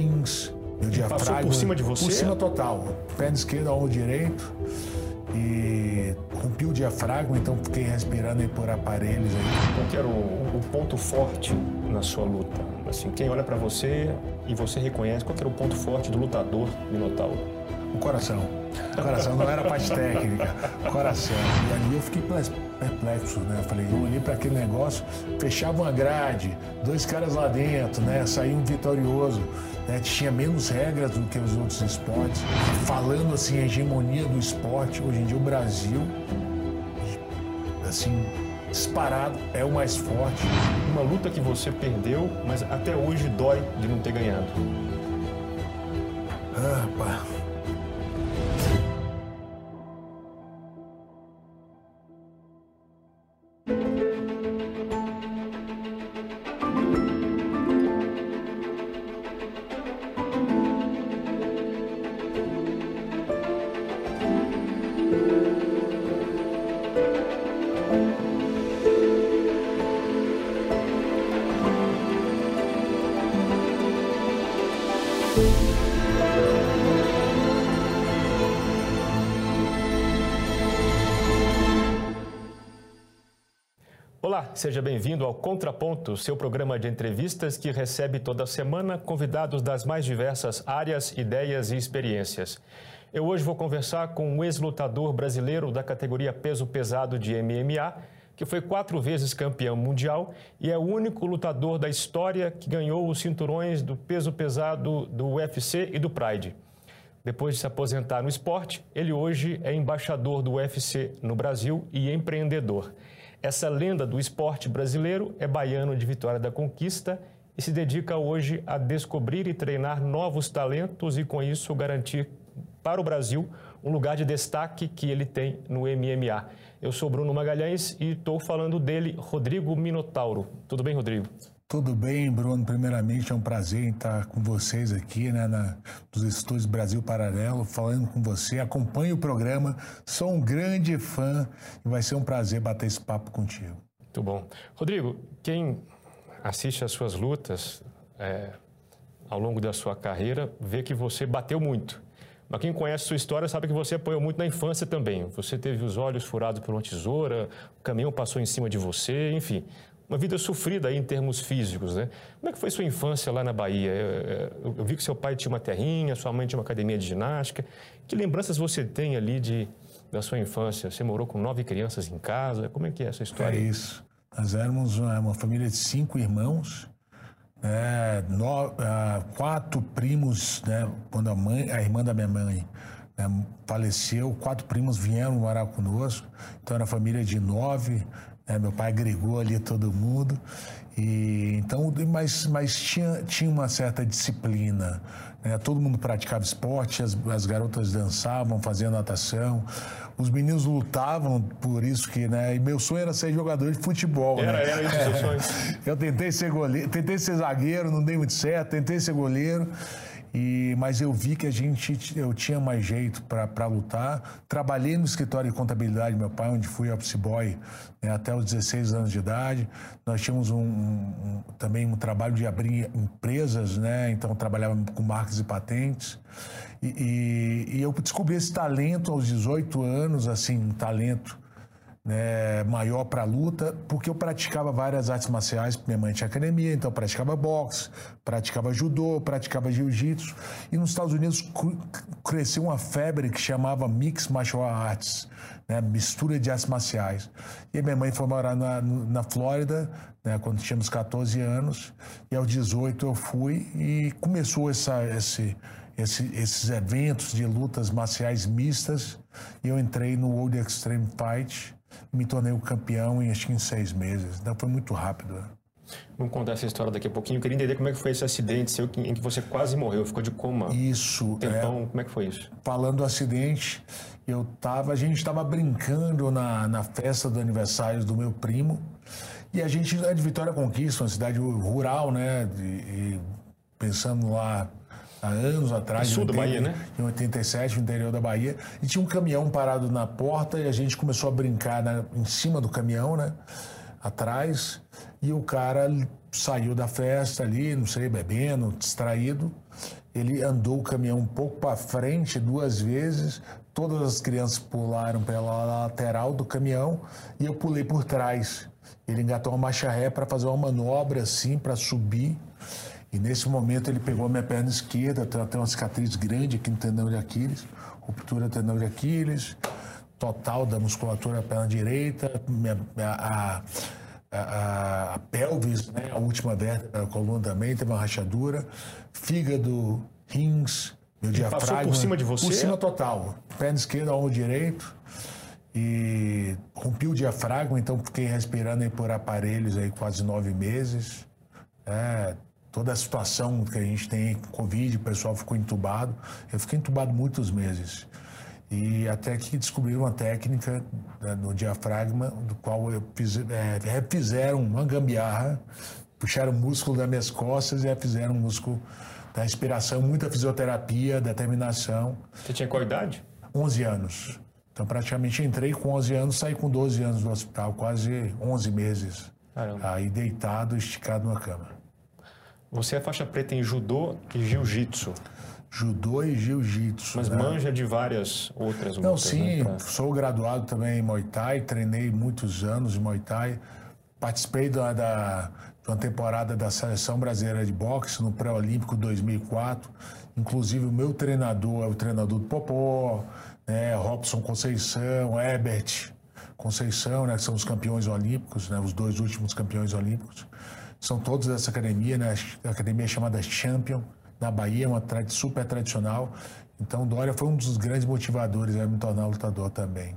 rins, meu diafragma. Passou por cima de você? Por cima total. Perna esquerda ao direito e rompi o diafragma, então fiquei respirando aí por aparelhos aí. Qual que era o, o ponto forte na sua luta? Assim, quem olha para você e você reconhece, qual que era o ponto forte do lutador Minotauro? O coração. O coração não era parte técnica, o coração. E ali eu fiquei perplexo, né? Eu falei, eu olhei para aquele negócio, fechava uma grade, dois caras lá dentro, né? Saía um vitorioso, né? Tinha menos regras do que os outros esportes. Falando assim, a hegemonia do esporte, hoje em dia o Brasil, assim, disparado, é o mais forte. Uma luta que você perdeu, mas até hoje dói de não ter ganhado. Ah, pá. Seja bem-vindo ao Contraponto, seu programa de entrevistas que recebe toda semana convidados das mais diversas áreas, ideias e experiências. Eu hoje vou conversar com um ex-lutador brasileiro da categoria peso pesado de MMA, que foi quatro vezes campeão mundial e é o único lutador da história que ganhou os cinturões do peso pesado do UFC e do Pride. Depois de se aposentar no esporte, ele hoje é embaixador do UFC no Brasil e empreendedor. Essa lenda do esporte brasileiro é baiano de Vitória da Conquista e se dedica hoje a descobrir e treinar novos talentos e, com isso, garantir para o Brasil um lugar de destaque que ele tem no MMA. Eu sou Bruno Magalhães e estou falando dele, Rodrigo Minotauro. Tudo bem, Rodrigo? Tudo bem, Bruno. Primeiramente, é um prazer estar com vocês aqui, né, na, nos estúdios Brasil Paralelo, falando com você. Acompanhe o programa, sou um grande fã e vai ser um prazer bater esse papo contigo. Muito bom. Rodrigo, quem assiste às suas lutas é, ao longo da sua carreira vê que você bateu muito. Mas quem conhece sua história sabe que você apanhou muito na infância também. Você teve os olhos furados por uma tesoura, o caminhão passou em cima de você, enfim uma vida sofrida aí em termos físicos, né? Como é que foi sua infância lá na Bahia? Eu, eu, vi que seu pai tinha uma terrinha, sua mãe tinha uma academia de ginástica. Que lembranças você tem ali de, da sua infância? Você morou com nove crianças em casa? Como é que é essa história? É isso. Nós éramos uma, uma família de cinco irmãos, né? no, uh, quatro primos, né? Quando a mãe, a irmã da minha mãe né? faleceu, quatro primos vieram morar conosco. Então era família de nove, né? Meu pai agregou ali todo mundo. E, então, mas, mas tinha, tinha uma certa disciplina. Né? Todo mundo praticava esporte, as, as garotas dançavam, faziam natação. Os meninos lutavam por isso que, né? E meu sonho era ser jogador de futebol. Era, né? era isso é. sonhos. Eu tentei ser goleiro, tentei ser zagueiro, não dei muito certo, tentei ser goleiro. E, mas eu vi que a gente, eu tinha mais jeito para lutar. Trabalhei no escritório de contabilidade meu pai, onde fui office boy né, até os 16 anos de idade. Nós tínhamos um, um, também um trabalho de abrir empresas, né? Então trabalhava com marcas e patentes. E, e, e eu descobri esse talento aos 18 anos, assim, um talento né, maior para luta, porque eu praticava várias artes marciais, minha mãe tinha academia, então praticava boxe, praticava judô, praticava jiu-jitsu, e nos Estados Unidos cresceu uma febre que chamava Mix Martial Arts, né, mistura de artes marciais. E minha mãe foi morar na, na Flórida, né, quando tínhamos 14 anos, e aos 18 eu fui, e começou essa, esse, esse, esses eventos de lutas marciais mistas, e eu entrei no World Extreme Fight, me tornei o campeão em acho que em seis meses. Então foi muito rápido. Né? Vamos contar essa história daqui a pouquinho. Eu queria entender como é que foi esse acidente seu em que você quase morreu, ficou de coma. Isso. Um tempão, é, como é que foi isso? Falando do acidente, eu tava, a gente estava brincando na, na festa do aniversário do meu primo. E a gente é de Vitória Conquista, uma cidade rural, né? E, e pensando lá há anos atrás. sul da Bahia, né? Em 87, no interior da Bahia. E tinha um caminhão parado na porta e a gente começou a brincar na, em cima do caminhão, né? atrás e o cara saiu da festa ali, não sei, bebendo, distraído. Ele andou o caminhão um pouco para frente duas vezes, todas as crianças pularam pela lateral do caminhão e eu pulei por trás. Ele engatou uma marcha ré para fazer uma manobra assim, para subir. E nesse momento ele pegou a minha perna esquerda, tem uma cicatriz grande aqui no tendão de Aquiles, ruptura do tendão de Aquiles, total da musculatura da perna direita, minha, a, a, a, pelvis, né, a última vértebra da coluna também teve uma rachadura, fígado, rins, meu diafragma. Passou por cima de você? Por cima total. Perna esquerda, ombro direito. E rompi o diafragma, então fiquei respirando aí por aparelhos aí quase nove meses. É, toda a situação que a gente tem com Covid, o pessoal ficou entubado. Eu fiquei entubado muitos meses. E até que descobriram uma técnica né, no diafragma, do qual eu fiz, é, refizeram uma gambiarra, puxaram o músculo das minhas costas e refizeram o músculo da respiração, muita fisioterapia, determinação. Você tinha qual idade? 11 anos. Então, praticamente entrei com 11 anos, saí com 12 anos do hospital, quase 11 meses. Caramba. Aí deitado, esticado na cama. Você é faixa preta em judô e jiu-jitsu. Judô e jiu-jitsu. Mas né? manja de várias outras Não, lutas, sim. Né? Sou graduado também em Muay Thai, treinei muitos anos em Muay Thai. Participei da, da, de uma temporada da Seleção Brasileira de Boxe no Pré-Olímpico 2004. Inclusive, o meu treinador é o treinador do Popó, né? Robson Conceição, Herbert Conceição, né? que são os campeões olímpicos, né? os dois últimos campeões olímpicos. São todos dessa academia, né? a academia é chamada Champion, na Bahia, uma super tradicional. Então, Dória foi um dos grandes motivadores a me tornar lutador também.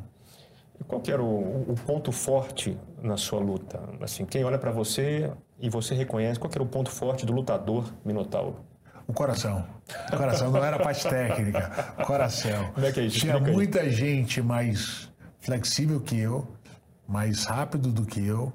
E qual que era o, o, ponto forte na sua luta? Assim, quem olha para você e você reconhece, qual que era o ponto forte do lutador Minotauro? O coração. O coração não era a parte técnica. O coração. Como é que é isso? Tinha muita gente mais flexível que eu, mais rápido do que eu,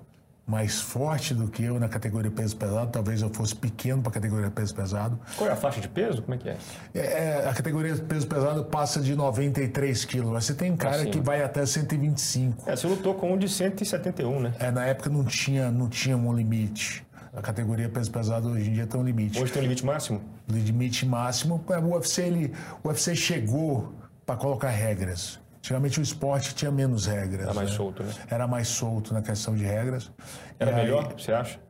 mais forte do que eu na categoria peso pesado. Talvez eu fosse pequeno para a categoria peso pesado. Qual é a faixa de peso? Como é que é? é? é a categoria peso pesado passa de 93 quilos. Mas você tem cara assim. que vai até 125. É, você lutou com um de 171, né? É, na época não tinha, não tinha um limite. A categoria peso pesado hoje em dia tem um limite. Hoje tem um limite máximo? Limite máximo. O UFC, ele, o UFC chegou para colocar regras. Antigamente o esporte tinha menos regras. Era mais né? solto, né? Era mais solto na questão de regras. Era e melhor, aí, você acha?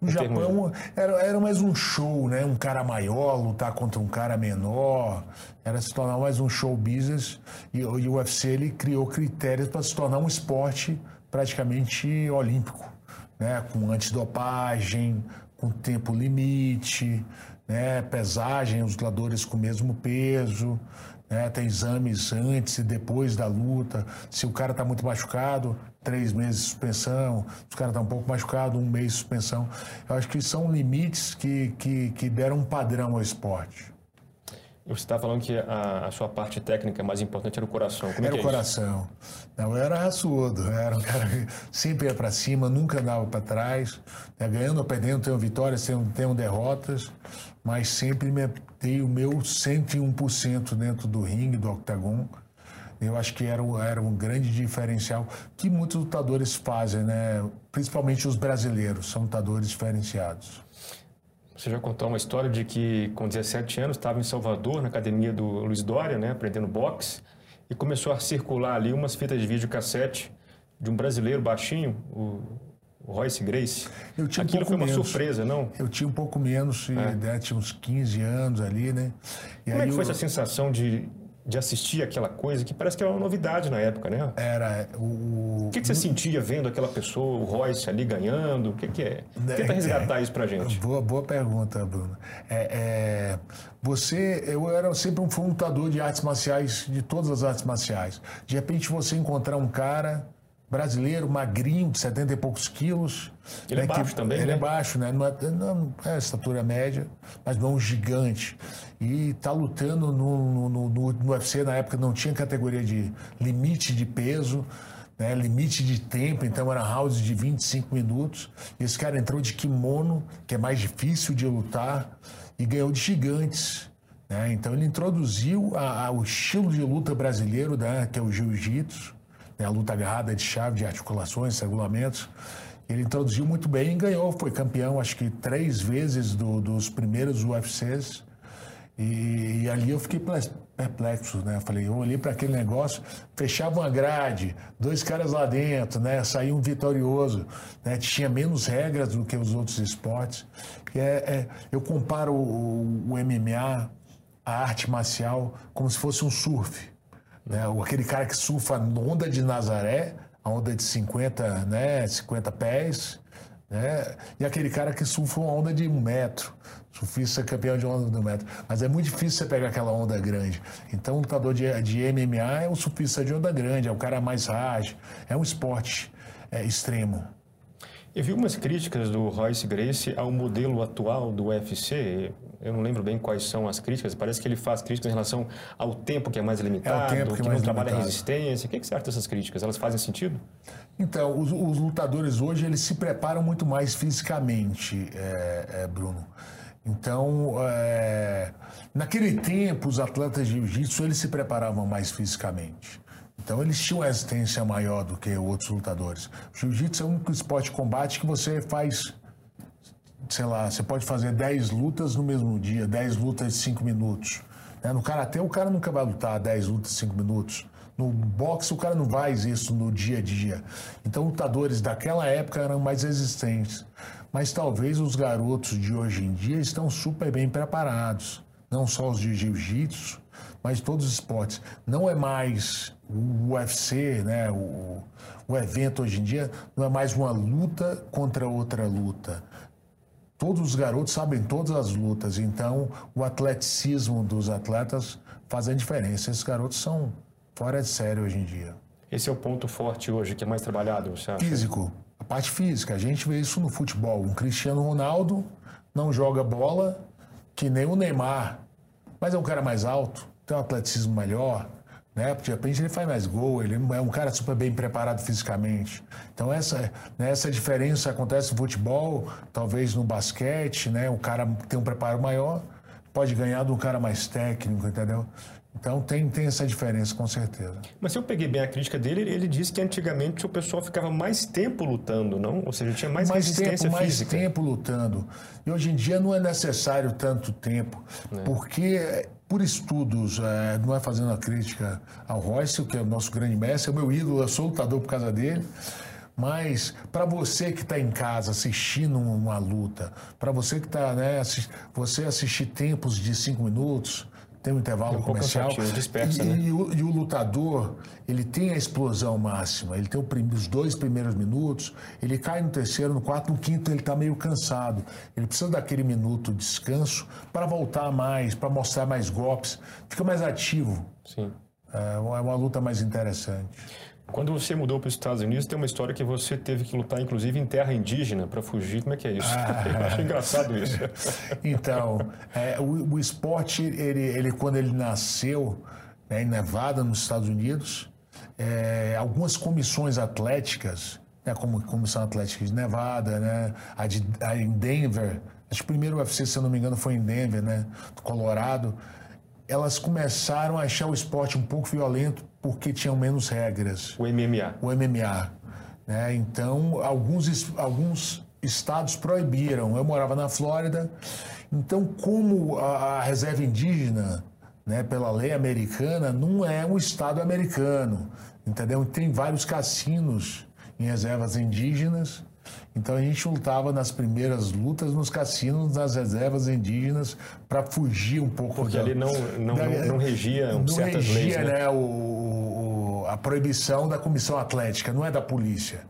No Japão era, era mais um show, né? Um cara maior lutar contra um cara menor. Era se tornar mais um show business. E, e o UFC ele criou critérios para se tornar um esporte praticamente olímpico, né? Com antidopagem, com tempo limite, né? pesagem, os lutadores com o mesmo peso. Né? Tem exames antes e depois da luta. Se o cara está muito machucado, três meses de suspensão. Se o cara está um pouco machucado, um mês de suspensão. Eu acho que são limites que, que, que deram um padrão ao esporte. Você está falando que a, a, sua parte técnica mais importante era o coração. Como é era é o coração. Não, eu era raçudo. Era um cara que sempre ia para cima, nunca andava para trás. Né? Ganhando ou perdendo, tenho vitórias, tenho, tenho derrotas. Mas sempre me dei o meu 101% dentro do ringue, do octagon. Eu acho que era, era um grande diferencial que muitos lutadores fazem, né? Principalmente os brasileiros, são lutadores diferenciados. Você já contou uma história de que com 17 anos estava em Salvador, na academia do Luiz Dória, né, aprendendo boxe, e começou a circular ali umas fitas de vídeo cassete de um brasileiro baixinho, o, Royce Grace. Eu tinha Aquilo um pouco foi uma menos. surpresa, não? Eu tinha um pouco menos, é. né, tinha uns 15 anos ali, né? E Como é que foi eu... essa sensação de de assistir aquela coisa que parece que era uma novidade na época, né? Era o. O que, que você sentia vendo aquela pessoa, o Royce ali ganhando? O que, que é? Tenta é, resgatar é, isso pra gente. Boa, boa pergunta, Bruno. É, é, você, eu era sempre um lutador de artes marciais, de todas as artes marciais. De repente você encontrar um cara brasileiro, magrinho, de 70 e poucos quilos. Ele é né, é baixo que, também, Ele né? é baixo, né? Não é, não é estatura média, mas não um gigante. E está lutando no, no, no, no UFC, na época não tinha categoria de limite de peso, né? limite de tempo, então era rounds de 25 minutos. E esse cara entrou de kimono, que é mais difícil de lutar, e ganhou de gigantes. Né? Então ele introduziu a, a, o estilo de luta brasileiro, né? que é o jiu-jitsu né, a luta agarrada de chave, de articulações, regulamentos. Ele introduziu muito bem ganhou, foi campeão acho que três vezes do, dos primeiros UFCs. E, e, ali eu fiquei perplexo, né? Falei, eu olhei para aquele negócio, fechava uma grade, dois caras lá dentro, né? Saía um vitorioso, né? Tinha menos regras do que os outros esportes. É, é, eu comparo o, o, MMA, a arte marcial, como se fosse um surf. Né? Aquele cara que surfa onda de Nazaré, a onda de 50, né? 50 pés, né? E aquele cara que surfa uma onda de um metro. Surfista campeão de onda do metro. Mas é muito difícil você pegar aquela onda grande. Então, o lutador de, de MMA é um surfista de onda grande, é o cara mais ágil. É um esporte é, extremo. Eu vi umas críticas do Royce Gracie ao modelo atual do UFC. Eu não lembro bem quais são as críticas. Parece que ele faz críticas em relação ao tempo que é mais limitado, é que, que não trabalha a resistência. O que, que você acha dessas críticas? Elas fazem sentido? Então, os, os lutadores hoje eles se preparam muito mais fisicamente, é, é, Bruno. Então, é, naquele tempo, os atletas de jiu-jitsu eles se preparavam mais fisicamente. Então eles tinham resistência maior do que outros lutadores. O jiu-jitsu é um esporte de combate que você faz, sei lá, você pode fazer 10 lutas no mesmo dia, 10 lutas de 5 minutos. Né? No karatê o cara nunca vai lutar 10 lutas de 5 minutos. No boxe o cara não faz isso no dia a dia. Então lutadores daquela época eram mais resistentes. Mas talvez os garotos de hoje em dia estão super bem preparados. Não só os de jiu-jitsu, mas todos os esportes. Não é mais o UFC, né, o, o evento hoje em dia, não é mais uma luta contra outra luta. Todos os garotos sabem todas as lutas, então o atleticismo dos atletas faz a diferença. Esses garotos são fora de série hoje em dia. Esse é o ponto forte hoje, que é mais trabalhado, você acha? Físico, a parte física. A gente vê isso no futebol. Um Cristiano Ronaldo não joga bola que nem o Neymar, mas é um cara mais alto, tem um atleticismo melhor, né? Porque de repente ele faz mais gol, ele é um cara super bem preparado fisicamente. Então essa, né, essa diferença acontece no futebol, talvez no basquete, né? O cara tem um preparo maior, pode ganhar de um cara mais técnico, entendeu? Então tem, tem essa diferença, com certeza. Mas se eu peguei bem a crítica dele, ele disse que antigamente o pessoal ficava mais tempo lutando, não? Ou seja, tinha mais, mais resistência tempo, física. Mais tempo lutando. E hoje em dia não é necessário tanto tempo, é. porque por estudos, é, não é fazendo a crítica ao Royce, que é o nosso grande mestre, é o meu ídolo, eu sou lutador por causa dele. Mas para você que está em casa assistindo uma luta, para você que está, né, assist... você assistir tempos de cinco minutos, tem um intervalo um comercial. Dispersa, e, né? e, o, e, o, lutador, ele tem a explosão máxima. Ele tem os dois primeiros minutos, ele cai no terceiro, no quarto, no quinto ele está meio cansado. Ele precisa daquele minuto de descanso para voltar mais, para mostrar mais golpes. Fica mais ativo. Sim. É uma, é uma luta mais interessante. Quando você mudou para os Estados Unidos, tem uma história que você teve que lutar, inclusive, em terra indígena para fugir. Como é que é isso? Ah, Eu acho engraçado isso. então, é, o, o, esporte, ele, ele, quando ele nasceu né, em Nevada, nos Estados Unidos, é, algumas comissões atléticas, né, como a Comissão Atlética de Nevada, né, a, de, a em Denver, acho que o primeiro UFC, se eu não me engano, foi em Denver, né, Colorado, elas começaram a achar o esporte um pouco violento porque tinham menos regras. O MMA. O MMA. Né? Então, alguns, alguns estados proibiram. Eu morava na Flórida. Então, como a, a reserva indígena, né, pela lei americana, não é um estado americano, entendeu? Tem vários cassinos em reservas indígenas então a gente lutava nas primeiras lutas nos cassinos, nas reservas indígenas, para fugir um pouco. Porque da, ali não, não, da, não, não regia não certas regia, leis, né? né o, o, a proibição da comissão atlética, não é da polícia.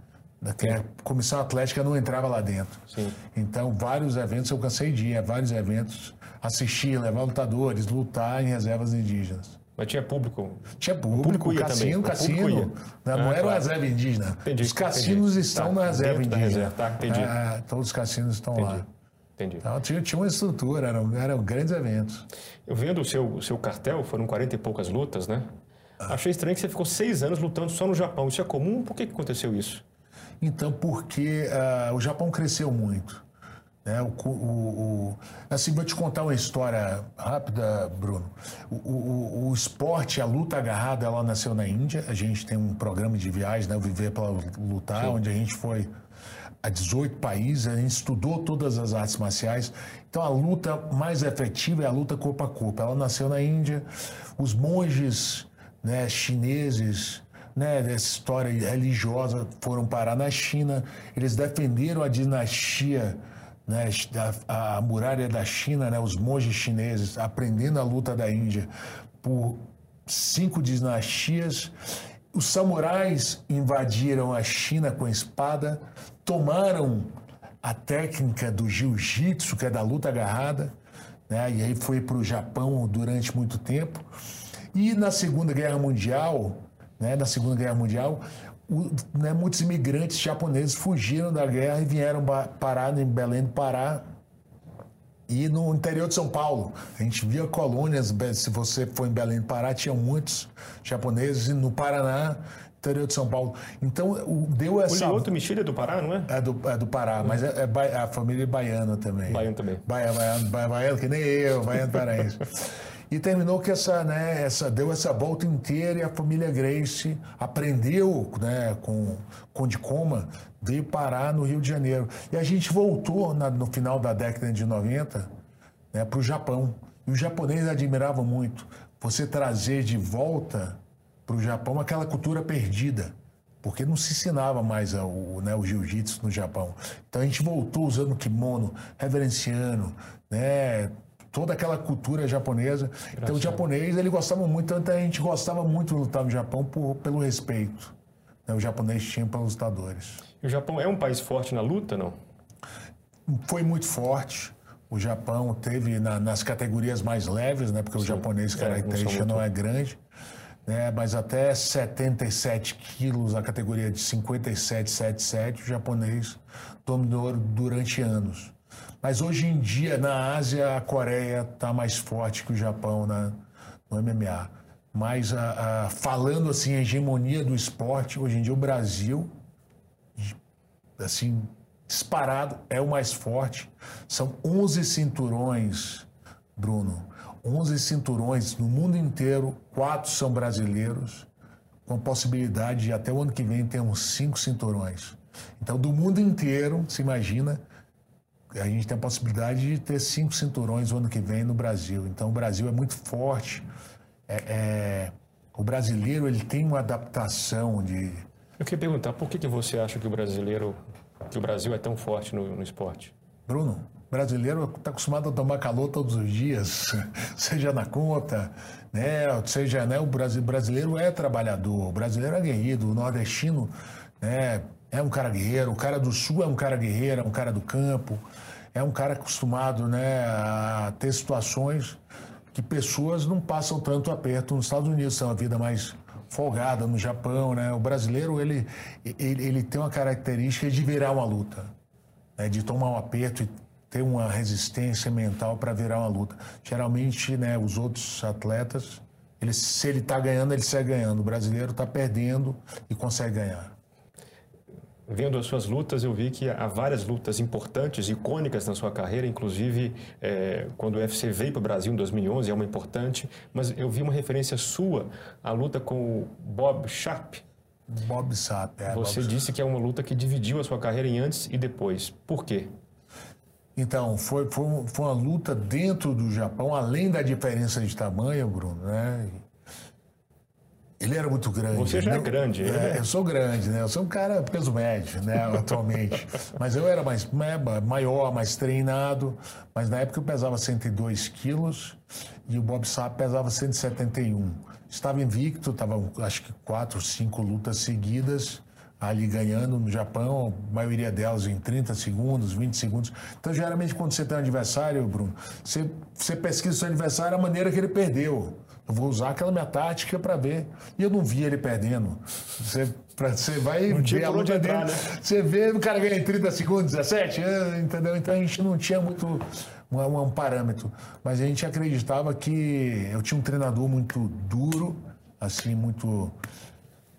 A comissão atlética não entrava lá dentro. Sim. Então, vários eventos eu cansei de ir, vários eventos, assistir, levar lutadores, lutar em reservas indígenas. Mas tinha público? Tinha público, público ia cassino, também. cassino. Ia. Não, não ah, era claro. reserva indígena. Entendi, os cassinos entendi. estão tá, na reserva indígena. Reserva. Tá, entendi. É, todos os cassinos estão entendi. lá. Entendi. Então, tinha, tinha uma estrutura, eram, eram grandes eventos. Eu vendo o seu, seu cartel, foram 40 e poucas lutas, né? Achei estranho que você ficou seis anos lutando só no Japão. Isso é comum? Por que, que aconteceu isso? Então, porque uh, o Japão cresceu muito. Né? O, o, o, assim, vou te contar uma história rápida, Bruno. O, o, esporte, a luta agarrada, ela nasceu na Índia. A gente tem um programa de viagem, né? o Viver para Lutar, Sim. onde a gente foi a 18 países, a gente estudou todas as artes marciais. Então a luta mais efetiva é a luta corpo a corpo. Ela nasceu na Índia, os monges né, chineses né, dessa história religiosa foram parar na China, eles defenderam a dinastia, né, a, a muralha da China, né, os monges chineses, aprendendo a luta da Índia por cinco dinastias. Os samurais invadiram a China com espada, tomaram a técnica do jiu-jitsu, que é da luta agarrada, né? e aí foi para o Japão durante muito tempo. E na Segunda Guerra Mundial, né? na Segunda Guerra Mundial, o, né, muitos imigrantes japoneses fugiram da guerra e vieram parar em Belém do Pará e no interior de São Paulo. A gente via colônias, se você for em Belém do Pará, tinha muitos japoneses, e no Paraná interior de São Paulo. Então, deu essa... O Lioto Mexilha é do Pará, não é? É do, é do Pará, mas é, é, a família é baiana também. Baiano também. Baiano, baiano, baiano que nem eu, baiano paraense. e terminou que essa, né, essa, deu essa volta inteira e a família Grace aprendeu né, com, com de coma, veio parar no Rio de Janeiro. E a gente voltou na, no final da década de 90 né, para o Japão. E os japoneses admiravam muito você trazer de volta para o Japão aquela cultura perdida, porque não se ensinava mais o, né, o jiu-jitsu no Japão. Então a gente voltou usando kimono, reverenciando, né, toda aquela cultura japonesa. Graças então o japonês ele gostava muito, tanto a gente gostava muito de lutar no Japão por, pelo respeito. Né, o japonês tinha para os lutadores. E o Japão é um país forte na luta, não? Foi muito forte. O Japão teve na, nas categorias mais leves, né? Porque Sim. o japonês característica é, não, não é grande né, mas até 77 quilos, a categoria de 57, 77, o japonês dominou durante anos. Mas hoje em dia, na Ásia, a Coreia está mais forte que o Japão na, no MMA. Mas a, a, falando assim, a hegemonia do esporte, hoje em dia o Brasil, assim, disparado, é o mais forte. São 11 cinturões, Bruno 11 cinturões no mundo inteiro, quatro são brasileiros, com possibilidade de até o ano que vem ter uns cinco cinturões. Então, do mundo inteiro, se imagina, a gente tem a possibilidade de ter cinco cinturões o ano que vem no Brasil. Então, o Brasil é muito forte. É, é, o brasileiro ele tem uma adaptação de. Eu queria perguntar por que, que você acha que o brasileiro, que o Brasil é tão forte no, no esporte? Bruno, brasileiro está acostumado a tomar calor todos os dias, seja na conta, né? Seja, né? O brasileiro é trabalhador, o brasileiro é guerreiro, o nordestino, né? É um cara guerreiro, o cara do sul é um cara guerreiro, é um cara do campo, é um cara acostumado, né? A ter situações que pessoas não passam tanto aperto nos Estados Unidos, são a vida mais folgada no Japão, né? O brasileiro ele, ele, ele tem uma característica de virar uma luta, né? de tomar um aperto e ter uma resistência mental para virar uma luta. Geralmente, né, os outros atletas, ele, se ele está ganhando, ele segue ganhando. O brasileiro está perdendo e consegue ganhar. Vendo as suas lutas, eu vi que há várias lutas importantes, icônicas na sua carreira, inclusive é, quando o UFC veio para o Brasil em 2011, é uma importante, mas eu vi uma referência sua à luta com o Bob Sharp. Bob Sharp, é. Você Bob disse Sharp. que é uma luta que dividiu a sua carreira em antes e depois. Por quê? Então, foi, foi, foi, uma luta dentro do Japão, além da diferença de tamanho, Bruno, né? Ele era muito grande. Você já né? é grande. É, né? Eu sou grande, né? Eu sou um cara peso médio, né? Atualmente. mas eu era mais né, maior, mais treinado. Mas na época eu pesava 102 quilos e o Bob Sapp pesava 171. Estava invicto, estava acho que quatro, cinco lutas seguidas ali ganhando no Japão, a maioria delas em 30 segundos, 20 segundos. Então, geralmente, quando você tem um adversário, Bruno, você, você pesquisa o seu adversário a maneira que ele perdeu. Eu vou usar aquela minha tática para ver. E eu não vi ele perdendo. Você, pra, você vai não ver a luta dele. Né? Você vê o cara ganha em 30 segundos, 17, é, entendeu? Então a gente não tinha muito um, um parâmetro. Mas a gente acreditava que eu tinha um treinador muito duro, assim, muito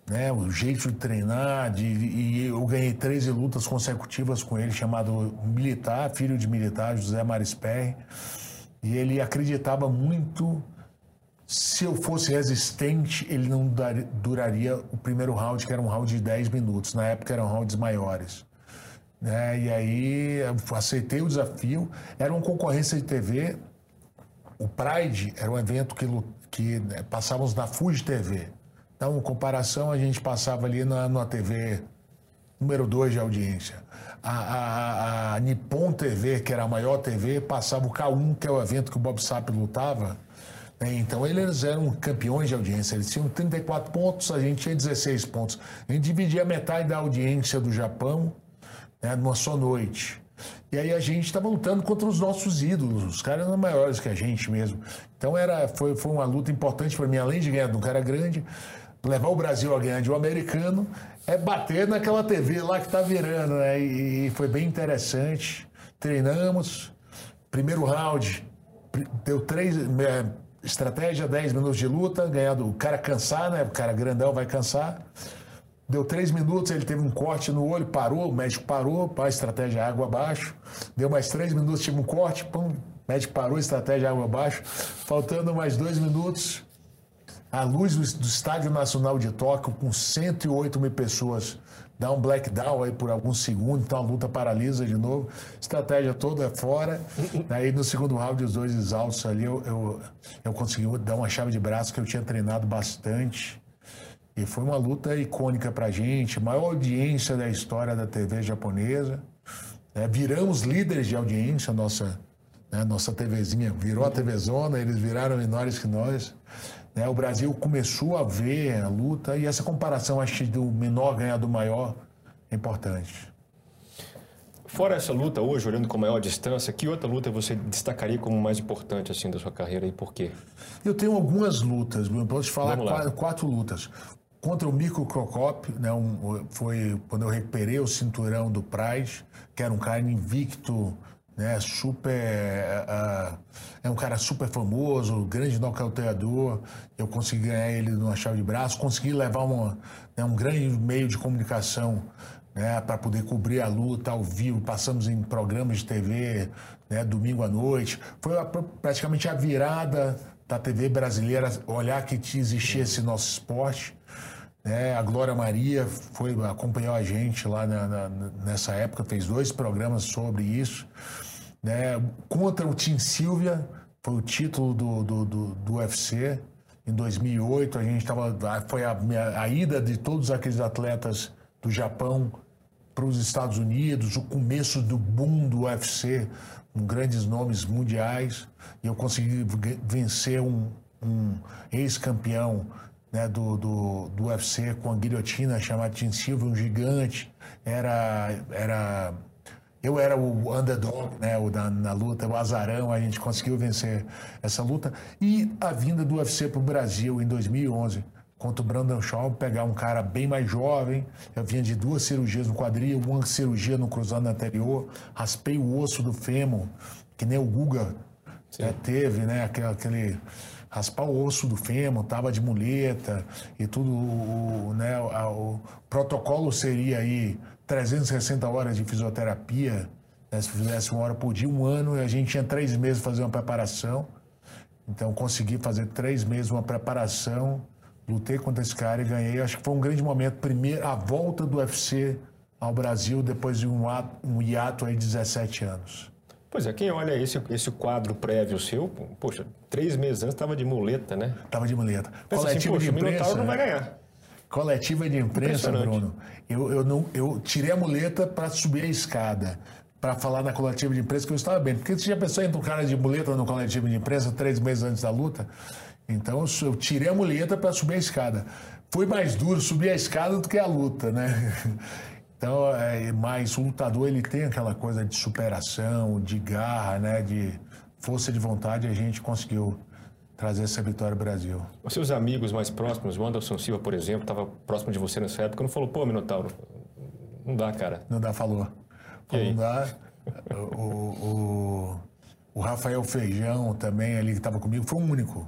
né, o jeito de treinar, de, e eu ganhei 13 lutas consecutivas com ele, chamado Militar, filho de militar, José Marisper, e ele acreditava muito, se eu fosse resistente, ele não dar, duraria o primeiro round, que era um round de 10 minutos, na época eram rounds maiores. Né? E aí aceitei o desafio. Era uma concorrência de TV. O Pride era um evento que, que né, passávamos na Fuji TV. Então, em comparação, a gente passava ali na, na TV número 2 de audiência. A, a, a, Nippon TV, que era a maior TV, passava o K1, que é o evento que o Bob Sapp lutava. Então eles eram campeões de audiência. Eles tinham 34 pontos, a gente tinha 16 pontos. A gente dividia metade da audiência do Japão né, numa só noite. E aí a gente estava lutando contra os nossos ídolos, os caras eram maiores que a gente mesmo. Então era, foi, foi uma luta importante para mim, além de ganhar de um cara grande, levar o Brasil a ganhar de um americano, é bater naquela TV lá que está virando, né? E, e foi bem interessante. Treinamos, primeiro round, deu três. Estratégia, 10 minutos de luta, ganhando o cara cansar, né? O cara grandão vai cansar. Deu três minutos, ele teve um corte no olho, parou, o médico parou, a estratégia água abaixo. Deu mais três minutos, tive um corte, pum, médico parou, estratégia água abaixo. Faltando mais dois minutos, a luz do, do Estádio Nacional de Tóquio, com 108 mil pessoas, dá um blackdown aí por alguns segundos, então a luta paralisa de novo. Estratégia toda fora. Aí no segundo round, os dois exaltos ali, eu, eu, eu consegui dar uma chave de braço que eu tinha treinado bastante. E foi uma luta icônica pra gente, maior audiência da história da TV japonesa. É, viramos líderes de audiência, nossa, né, nossa TVzinha virou a TV Zona, eles viraram menores que nós. Né? O Brasil começou a ver a luta e essa comparação, acho do menor ganhar do maior, é importante. Fora essa luta hoje, olhando com maior distância, que outra luta você destacaria como mais importante assim da sua carreira e por quê? Eu tenho algumas lutas, posso te falar quatro, quatro, lutas. Contra o Mico Crocop, né, um, foi quando eu recuperei o cinturão do Price, que era um cara invicto né? Super. Uh, é um cara super famoso, grande nocauteador. Eu consegui ganhar ele numa chave de braço, consegui levar uma, né, um grande meio de comunicação né, para poder cobrir a luta ao vivo. Passamos em programas de TV, né, domingo à noite. Foi a, praticamente a virada da TV brasileira olhar que existia esse nosso esporte. Né? A Glória Maria foi acompanhou a gente lá na, na, nessa época, fez dois programas sobre isso. Né? Contra o Tim Silvia, foi o título do, do, do, do UFC. Em 2008, a gente estava. Foi a, a ida de todos aqueles atletas do Japão para os Estados Unidos, o começo do boom do UFC, com grandes nomes mundiais. E eu consegui vencer um, um ex-campeão né, do, do, do UFC com a guilhotina chamado Tim Silva, um gigante. Era. era eu era o underdog, né, o da, na luta, o azarão, a gente conseguiu vencer essa luta. E a vinda do UFC para o Brasil em 2011, contra o Brandon Shaw, pegar um cara bem mais jovem. Eu vinha de duas cirurgias no quadril, uma cirurgia no cruzado anterior, raspei o osso do fêmur, que nem o Guga né, teve, né, aquele, aquele raspar o osso do fêmur, tava de muleta e tudo, o, né, o protocolo seria aí 360 horas de fisioterapia, né? se fizesse uma hora por dia, um ano, e a gente tinha três meses para fazer uma preparação. Então, consegui fazer três meses uma preparação, lutei contra esse cara e ganhei. Acho que foi um grande momento. Primeiro, a volta do UFC ao Brasil depois de um, ato, um hiato aí de 17 anos. Pois é, quem olha esse, esse quadro prévio seu, poxa, três meses antes estava de muleta, né? Estava de muleta. Pensa assim, Coletivo assim, poxa, de imprensa, o não vai ganhar. Coletiva de imprensa, Bruno. Eu, eu, não, eu tirei a muleta para subir a escada, para falar na coletiva de imprensa que eu estava bem. Porque você já pensou em um cara de muleta no coletivo de imprensa três meses antes da luta? Então eu tirei a muleta para subir a escada. Foi mais duro subir a escada do que a luta, né? Então, é, mas o lutador ele tem aquela coisa de superação, de garra, né? De força de vontade. A gente conseguiu trazer essa vitória ao Brasil. Os seus amigos mais próximos, o Anderson Silva, por exemplo, estava próximo de você nessa época, não falou, pô, Minotauro, não dá, cara. Não dá, falou. falou não dá. O, o, o, Rafael Feijão também ali que estava comigo foi o único.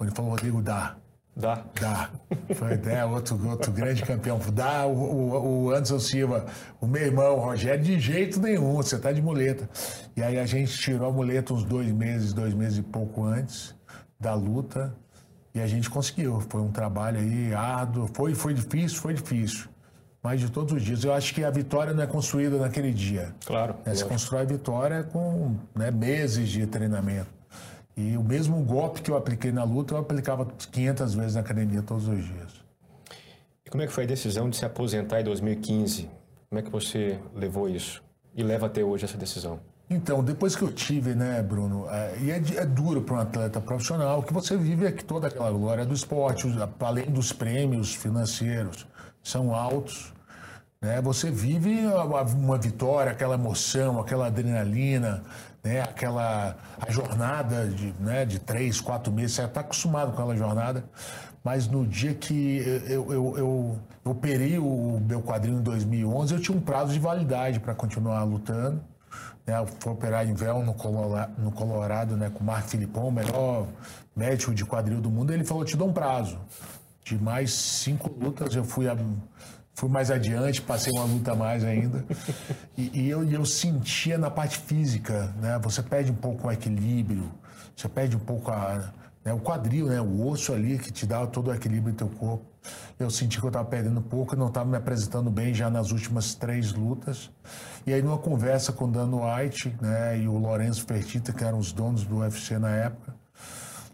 Ele falou, Rodrigo, dá. Dá? Dá. Foi né, outro, outro grande campeão. Dá o, o, o Anderson Silva, o meu irmão, o Rogério, de jeito nenhum, você tá de muleta. E aí a gente tirou a muleta uns dois meses, dois meses e pouco antes da luta e a gente conseguiu. Foi um trabalho aí árduo, foi, foi difícil, foi difícil. mas de todos os dias. Eu acho que a vitória não é construída naquele dia. Claro. Né? Se constrói a vitória com né, meses de treinamento. E o mesmo golpe que eu apliquei na luta, eu aplicava 500 vezes na academia todos os dias. E como é que foi a decisão de se aposentar em 2015? Como é que você levou isso? E leva até hoje essa decisão? Então, depois que eu tive, né, Bruno, é, e é, é duro para um atleta profissional, que você vive aqui toda aquela glória do esporte, além dos prêmios financeiros, são altos. Né? Você vive uma, uma vitória, aquela emoção, aquela adrenalina, né? aquela a jornada de, né, de três, quatro meses, você está acostumado com aquela jornada, mas no dia que eu, eu, eu, eu operei o meu quadrinho em 2011, eu tinha um prazo de validade para continuar lutando. Né? Fui operar em véu no Colorado, no Colorado né, com o Marco Filipão, o melhor médico de quadril do mundo, ele falou, te dou um prazo de mais cinco lutas, eu fui, a, fui mais adiante, passei uma luta a mais ainda. E, e eu, eu sentia na parte física, né? Você perde um pouco o equilíbrio, você perde um pouco a, né, o quadril, né? O osso ali que te dá todo o equilíbrio do teu corpo. Eu senti que eu estava perdendo pouco, não estava me apresentando bem já nas últimas três lutas. E aí, numa conversa com o Dano White né, e o Lourenço Fertita, que eram os donos do UFC na época,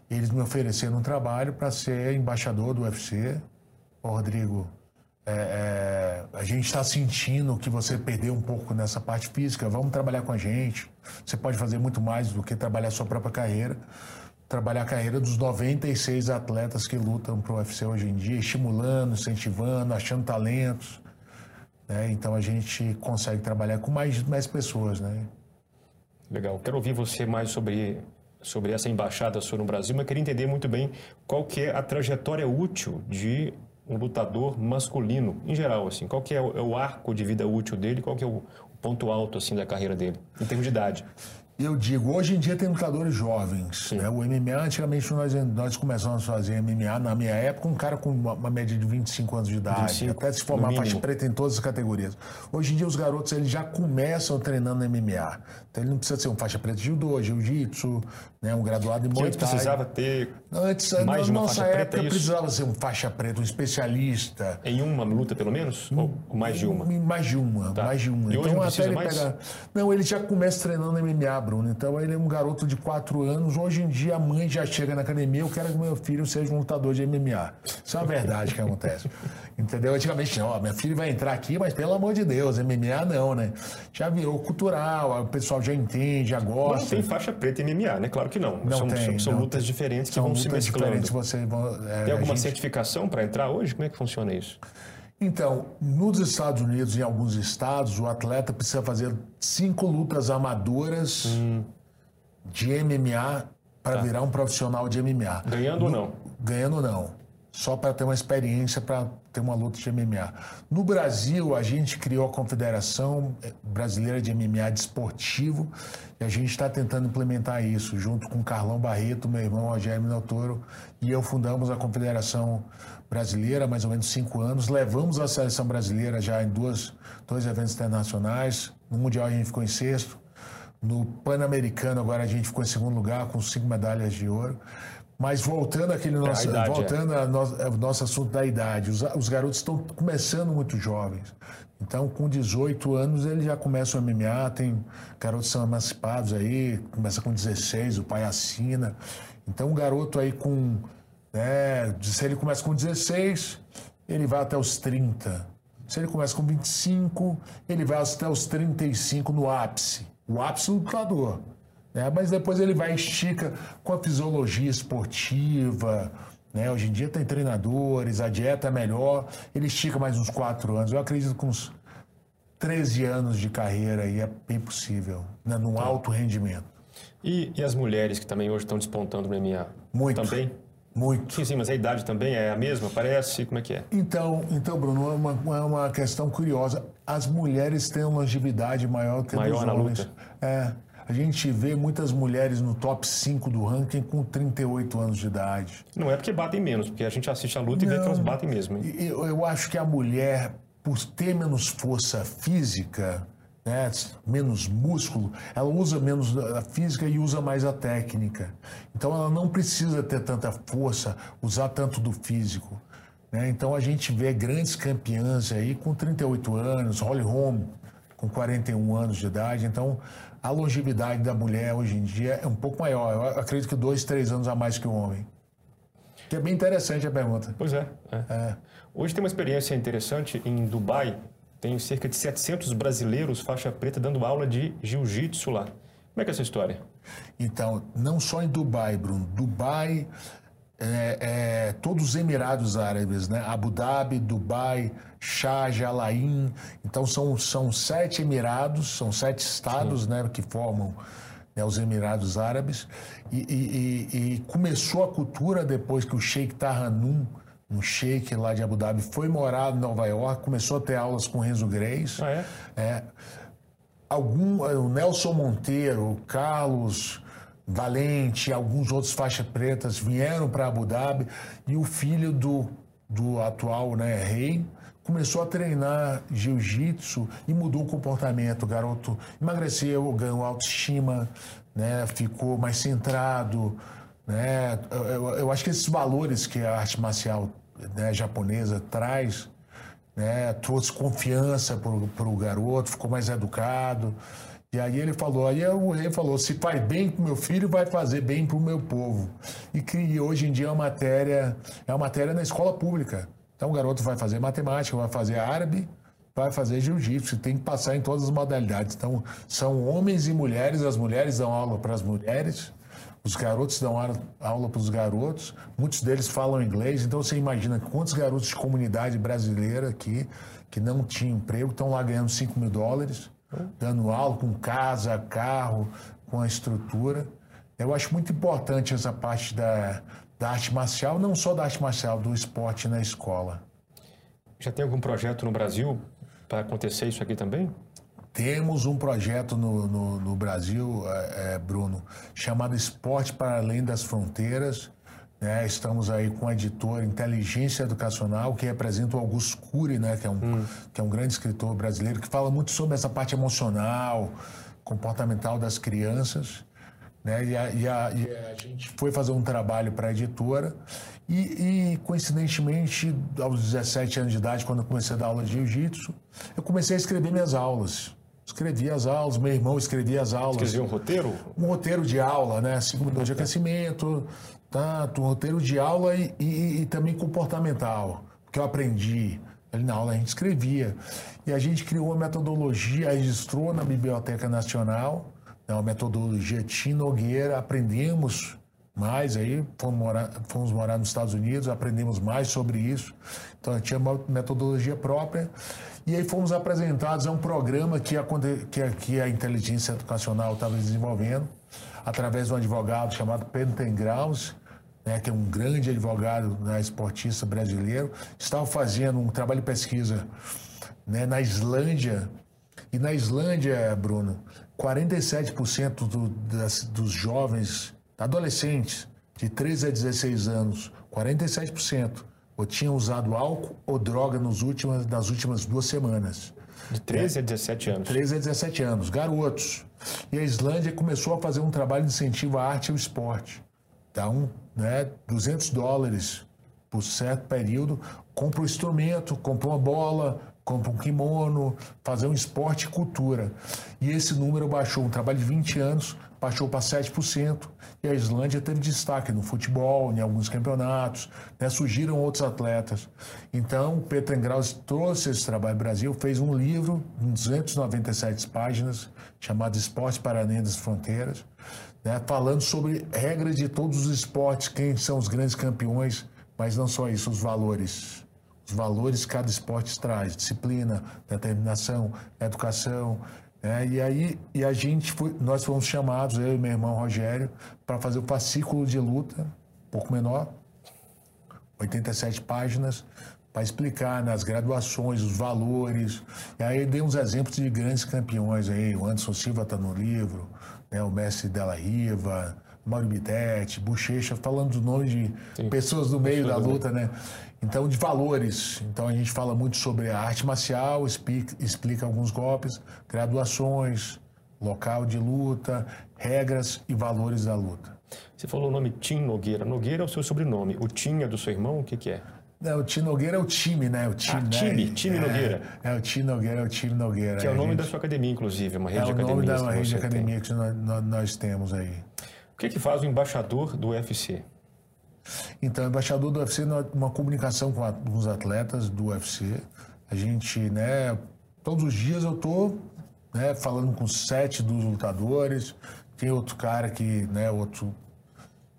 eles me ofereceram um trabalho para ser embaixador do UFC. Ô, Rodrigo, é, é, a gente está sentindo que você perdeu um pouco nessa parte física. Vamos trabalhar com a gente. Você pode fazer muito mais do que trabalhar a sua própria carreira. Trabalhar a carreira dos 96 atletas que lutam para o UFC hoje em dia, estimulando, incentivando, achando talentos. Né? Então a gente consegue trabalhar com mais, mais pessoas. Né? Legal. Quero ouvir você mais sobre sobre essa embaixada sua no Brasil, mas queria entender muito bem qual que é a trajetória útil de um lutador masculino, em geral, assim, qual que é o, é o arco de vida útil dele, qual que é o, o ponto alto, assim, da carreira dele, em termos de idade. Eu digo, hoje em dia tem lutadores jovens. Né? O MMA, antigamente nós, nós começamos a fazer MMA, na minha época, um cara com uma, uma média de 25 anos de idade, 25, até se formar faixa preta em todas as categorias. Hoje em dia os garotos eles já começam treinando MMA. Então ele não precisa ser um faixa preta de judô, jiu-jitsu, né? um graduado em Muay Thai. precisava ter Antes, mais na de uma nossa faixa época preta, é precisava ser um faixa preta, um especialista. Em uma luta pelo menos? Ou mais de uma? Mais de uma, tá. mais de uma. E então hoje até ele mais? pega... Não, ele já começa treinando MMA, Bruno. Então ele é um garoto de 4 anos. Hoje em dia a mãe já chega na academia, eu quero que meu filho seja um lutador de MMA. Isso é a verdade que acontece. Entendeu? Antigamente, ó, minha filha vai entrar aqui, mas pelo amor de Deus, MMA não, né? Já virou cultural, o pessoal já entende, já gosta. Não tem faixa preta em MMA, né? Claro que não. não são, tem, são não lutas tem. diferentes que são vão se mesclando. Você, é, tem alguma gente... certificação para entrar hoje? Como é que funciona isso? Então, nos Estados Unidos, em alguns estados, o atleta precisa fazer cinco lutas amadoras hum. de MMA para tá. virar um profissional de MMA. Ganhando no, ou não? Ganhando ou não só para ter uma experiência para ter uma luta de MMA. No Brasil, a gente criou a Confederação Brasileira de MMA Desportivo e a gente está tentando implementar isso, junto com Carlão Barreto, meu irmão Rogério Minotouro, e eu fundamos a Confederação Brasileira há mais ou menos cinco anos. Levamos a seleção brasileira já em duas, dois eventos internacionais. No Mundial a gente ficou em sexto. No Pan-Americano agora a gente ficou em segundo lugar com cinco medalhas de ouro. Mas voltando aquele nosso, idade, voltando é. ao nosso, nosso assunto da idade, os, os garotos estão começando muito jovens. Então, com 18 anos, eles já começam o MMA, tem garotos são emancipados aí, começa com 16, o pai assina. Então, um garoto aí com. Né, se ele começa com 16, ele vai até os 30. Se ele começa com 25, ele vai até os 35 no ápice. O ápice do lutador. Né? Mas depois ele vai e estica com a fisiologia esportiva. Né? Hoje em dia tem treinadores, a dieta é melhor, ele estica mais uns quatro anos. Eu acredito que uns 13 anos de carreira aí é bem possível, né? num tá. alto rendimento. E, e, as mulheres que também hoje estão despontando no MMA? Muito. Também? Muito. Sim, sim, mas a idade também é a mesma, parece? Como é que é? Então, então Bruno, é uma, é uma questão curiosa. As mulheres têm uma longevidade maior que maior os homens. Maior na luta? É. A gente vê muitas mulheres no top 5 do ranking com 38 anos de idade. Não é porque batem menos, porque a gente assiste a luta Não, e vê que elas batem mesmo. Hein? Eu, eu acho que a mulher, por ter menos força física, né, menos músculo, ela usa menos a física e usa mais a técnica. Então ela não precisa ter tanta força, usar tanto do físico. Né? Então a gente vê grandes campeãs aí com 38 anos, Holly Holm com 41 anos de idade. Então a longevidade da mulher hoje em dia é um pouco maior. Eu acredito que dois, três anos a mais que o homem. Que é bem interessante a pergunta. Pois é, é. é. Hoje tem uma experiência interessante em Dubai. Tem cerca de 700 brasileiros faixa preta dando aula de jiu-jitsu lá. Como é que é essa história? Então, não só em Dubai, Bruno. Dubai, é, é, todos os Emirados Árabes, né? Abu Dhabi, Dubai, Sharjah, Al Ain. Então são, são sete Emirados, são sete estados, né, que formam né, os Emirados Árabes. E, e, e, e, começou a cultura depois que o Sheikh Tahanun, um sheik lá de Abu Dhabi, foi morar em Nova York, começou a ter aulas com Renzo Grace. Ah, é? é algum, o Nelson Monteiro, o Carlos Valente, alguns outros faixas pretas vieram para Abu Dhabi e o filho do, do atual né, rei começou a treinar jiu-jitsu e mudou o comportamento. O garoto emagreceu, ganhou autoestima, né, ficou mais centrado. Né? Eu, eu acho que esses valores que a arte marcial né, japonesa traz né, trouxe confiança para o garoto, ficou mais educado. E aí ele falou, aí o rei falou, se faz bem para o meu filho, vai fazer bem para o meu povo. E que hoje em dia é uma matéria, é uma matéria na escola pública. Então o garoto vai fazer matemática, vai fazer árabe, vai fazer jiu-jitsu, tem que passar em todas as modalidades. Então são homens e mulheres, as mulheres dão aula para as mulheres, os garotos dão aula para os garotos, muitos deles falam inglês, então você imagina quantos garotos de comunidade brasileira aqui que não tinham emprego estão lá ganhando 5 mil dólares dando aula com casa, carro, com a estrutura. Eu acho muito importante essa parte da, da arte marcial, não só da arte marcial, do esporte na escola. Já tem algum projeto no Brasil para acontecer isso aqui também? Temos um projeto no, no, no Brasil, é, é, Bruno, chamado Esporte para Além das Fronteiras. Né? Estamos aí com o editor Inteligência Educacional, que representa o Augusto Cury, né? que, é um, hum. que é um grande escritor brasileiro, que fala muito sobre essa parte emocional, comportamental das crianças. Né? E, a, e, a, e a gente foi fazer um trabalho para a editora e, e, coincidentemente, aos 17 anos de idade, quando eu comecei a dar aula de jiu-jitsu, eu comecei a escrever minhas aulas. Escrevia as aulas, meu irmão escrevia as aulas. Escrevia um roteiro? Um roteiro de aula, né? Cinco minutos de aquecimento, tanto roteiro de aula e, e, e, também comportamental, que eu aprendi. Ali na aula a gente escrevia. E a gente criou uma metodologia, registrou na Biblioteca Nacional, né, uma metodologia Tim Nogueira, aprendemos mais aí, fomos morar, fomos morar nos Estados Unidos, aprendemos mais sobre isso. Então tinha uma metodologia própria. E aí fomos apresentados a um programa que a, que a, que a inteligência educacional estava desenvolvendo, através de um advogado chamado Pentengraus, né, que é um grande advogado né, esportista brasileiro, estava fazendo um trabalho de pesquisa né, na Islândia. E na Islândia, Bruno, 47% do, das, dos jovens, adolescentes, de 13 a 16 anos, 47%, ou tinham usado álcool ou droga nos últimas, nas últimas duas semanas. De 13 a 17 anos. 13 a 17 anos, garotos. E a Islândia começou a fazer um trabalho de incentivo à arte e ao esporte. Então, né, 200 dólares por certo período, compra um instrumento, compra uma bola, compra um kimono, fazer um esporte e cultura. E esse número baixou, um trabalho de 20 anos, baixou para 7%, e a Islândia teve destaque no futebol, em alguns campeonatos, né? surgiram outros atletas. Então, o Peter Engraus trouxe esse trabalho para o Brasil, fez um livro, 297 páginas, chamado Esporte para Além das Fronteiras, né, falando sobre regras de todos os esportes, quem são os grandes campeões, mas não só isso, os valores. Os valores que cada esporte traz, disciplina, determinação, educação. Né, e aí e a gente foi, nós fomos chamados, eu e meu irmão Rogério, para fazer o fascículo de luta, um pouco menor, 87 páginas, para explicar nas graduações, os valores. E aí dei uns exemplos de grandes campeões aí, o Anderson Silva está no livro, né, o mestre Della Riva, Mauro Bittetti, Bochecha, falando dos nomes de Sim. pessoas do meio da luta, né? Então, de valores. Então, a gente fala muito sobre a arte marcial, explica, explica alguns golpes, graduações, local de luta, regras e valores da luta. Você falou o nome Tim Nogueira. Nogueira é o seu sobrenome. O Tim é do seu irmão? O que, que é? Não, o Time Nogueira é o time, né? O time, ah, né? time, time é, Nogueira. É, o time Nogueira, é o time Nogueira. Que é o nome gente, da sua academia, inclusive, uma rede é de academias. academias. É o nome da rede de academia academia que nós, nós, nós, temos aí. O que, que faz o embaixador do UFC? Então, o embaixador do UFC é uma comunicação com, a, com os atletas do UFC. A gente, né, todos os dias eu tô né, falando com sete dos lutadores. Tem outro cara que, né, outro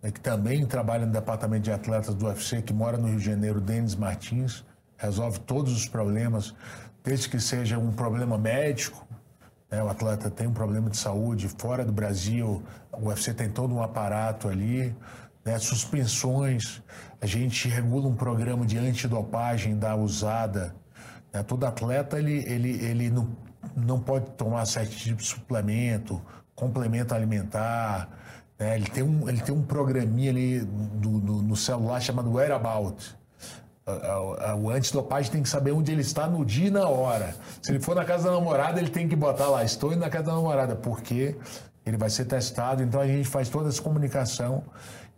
né, que também trabalha no departamento de atletas do UFC, que mora no Rio de Janeiro, Denis Martins, resolve todos os problemas, desde que seja um problema médico, né, o atleta tem um problema de saúde fora do Brasil, o UFC tem todo um aparato ali, né, suspensões, a gente regula um programa de antidopagem da usada. Né, todo atleta ele, ele, ele não, não pode tomar certo tipo de suplemento, complemento alimentar, né? Ele, tem um, ele tem um programinha ali do, do, no celular chamado Whereabout. O antidopagem tem que saber onde ele está no dia e na hora. Se ele for na casa da namorada, ele tem que botar lá, estou indo na casa da namorada, porque ele vai ser testado. Então a gente faz toda essa comunicação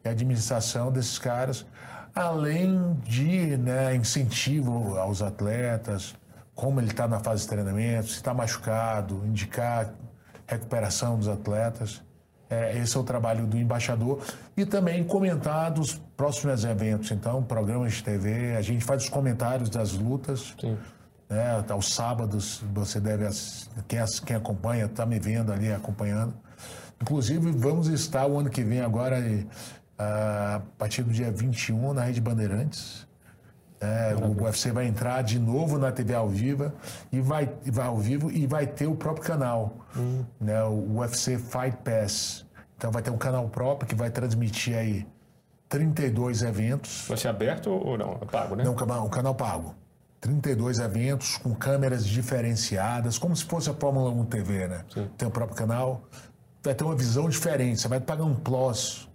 e administração desses caras, além de né, incentivo aos atletas, como ele está na fase de treinamento, se está machucado, indicar recuperação dos atletas. É, esse é o trabalho do embaixador e também comentar dos próximos eventos. Então, programas de TV, a gente faz os comentários das lutas. Sim. Né, aos sábados, você deve, quem, quem acompanha, está me vendo ali, acompanhando. Inclusive, vamos estar o ano que vem agora, a partir do dia 21, na Rede Bandeirantes. É, o UFC vai entrar de novo na TV ao vivo e vai, vai ao vivo e vai ter o próprio canal, hum. né, o UFC Fight Pass. Então vai ter um canal próprio que vai transmitir aí 32 eventos. Vai ser aberto ou não? É pago, né? Não, um canal pago. 32 eventos com câmeras diferenciadas, como se fosse a Fórmula 1 TV, né? Sim. Tem o próprio canal, vai ter uma visão diferente. Você vai pagar um plus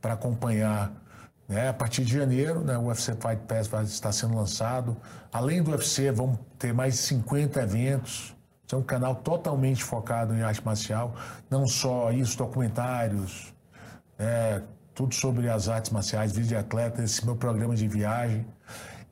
para acompanhar né? A partir de janeiro, né, o UFC Fight Pass vai estar sendo lançado. Além do UFC, vão ter mais 50 eventos. É um canal totalmente focado em arte marcial. Não só isso, documentários, é, tudo sobre as artes marciais, vídeo de atleta, esse meu programa de viagem.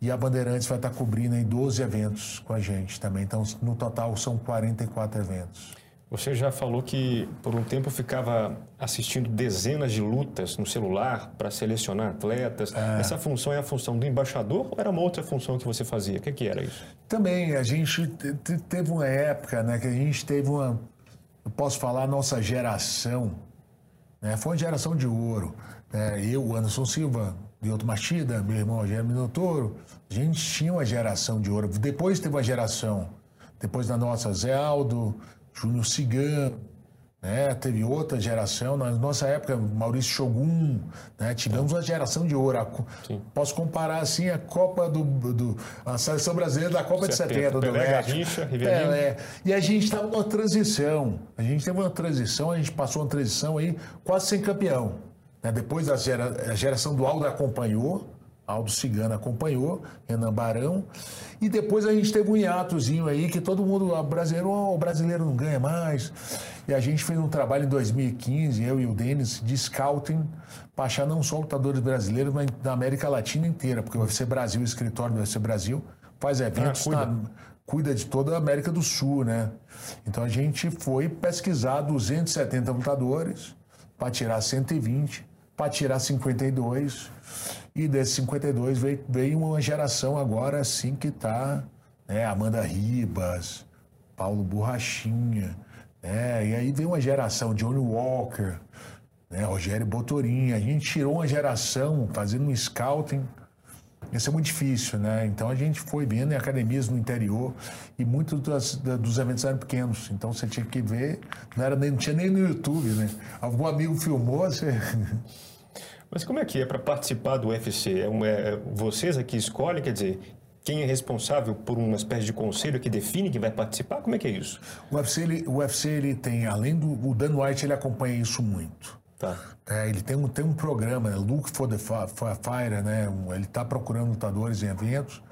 E a Bandeirantes vai estar cobrindo em 12 eventos com a gente também. Então, no total, são 44 eventos. Você já falou que por um tempo ficava assistindo dezenas de lutas no celular para selecionar atletas. É. Essa função é a função do embaixador ou era uma outra função que você fazia? O que, que era isso? Também, a gente teve uma época né, que a gente teve uma, eu posso falar, nossa geração, né, foi uma geração de ouro. Né, eu, Anderson Silva, outro Machida, meu irmão Rogério Minotouro, a gente tinha uma geração de ouro. Depois teve uma geração, depois da nossa, Zé Aldo, Júnior Cigano, né? Teve outra geração, na nossa época, Maurício Shogun, né? Tivemos uma geração de ouro. Sim. Posso comparar assim a Copa do, do a seleção brasileira da Copa 70, de 70 do Leste. É, e a gente estava numa transição. A gente teve uma transição, a gente passou uma transição aí quase sem campeão. Né? Depois da gera, a geração do Aldo acompanhou, Aldo Cigano acompanhou, Renan Barão. E depois a gente teve um hiatozinho aí que todo mundo, o brasileiro, oh, o brasileiro não ganha mais. E a gente fez um trabalho em 2015, eu e o Denis, de scouting, para achar não só lutadores brasileiros, mas da América Latina inteira, porque o UFC Brasil, o escritório do UFC Brasil, faz eventos, ah, cuida. Na, cuida de toda a América do Sul, né? Então a gente foi pesquisar 270 lutadores para tirar 120, para tirar 52 e desses 52 veio, veio uma geração agora assim que está, né, Amanda Ribas, Paulo Borrachinha, né, e aí veio uma geração, Johnny Walker, né, Rogério Botorinha. A gente tirou uma geração fazendo um scouting. Isso é muito difícil, né? Então a gente foi vendo em academias no interior e muitos dos, dos eventos eram pequenos. Então você tinha que ver, não, era não tinha nem no YouTube, né? Algum amigo filmou, você. Mas como é que é para participar do UFC? É, uma, é vocês aqui escolhem, quer dizer, quem é responsável por uma espécie de conselho que define quem vai participar? Como é que é isso? O UFC, ele, o UFC, ele tem, além do o Dan White, ele acompanha isso muito. Tá. É, ele tem um, tem um programa, né? Look for the Fire, né? Ele está procurando lutadores em eventos,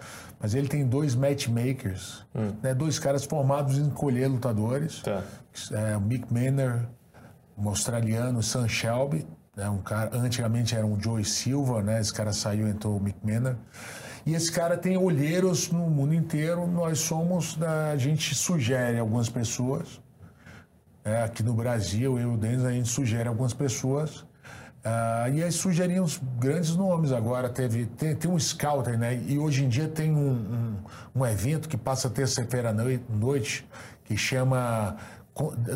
mas ele tem dois matchmakers, hum. né? dois caras formados em escolher lutadores. Tá. É, o Mick Manor, um australiano, Sam Shelby, né? Um cara, antigamente era um Joey Silva, né? Esse cara saiu, entrou o Mick Manor. E esse cara tem olheiros no mundo inteiro. Nós somos, a gente sugere algumas pessoas. É, aqui no Brasil, eu e o Denis, a gente sugere algumas pessoas. Ah, e aí sugerimos grandes nomes agora. Teve, tem, tem um Scouter, né? E hoje em dia tem um, um, um evento que passa terça-feira à noite, que chama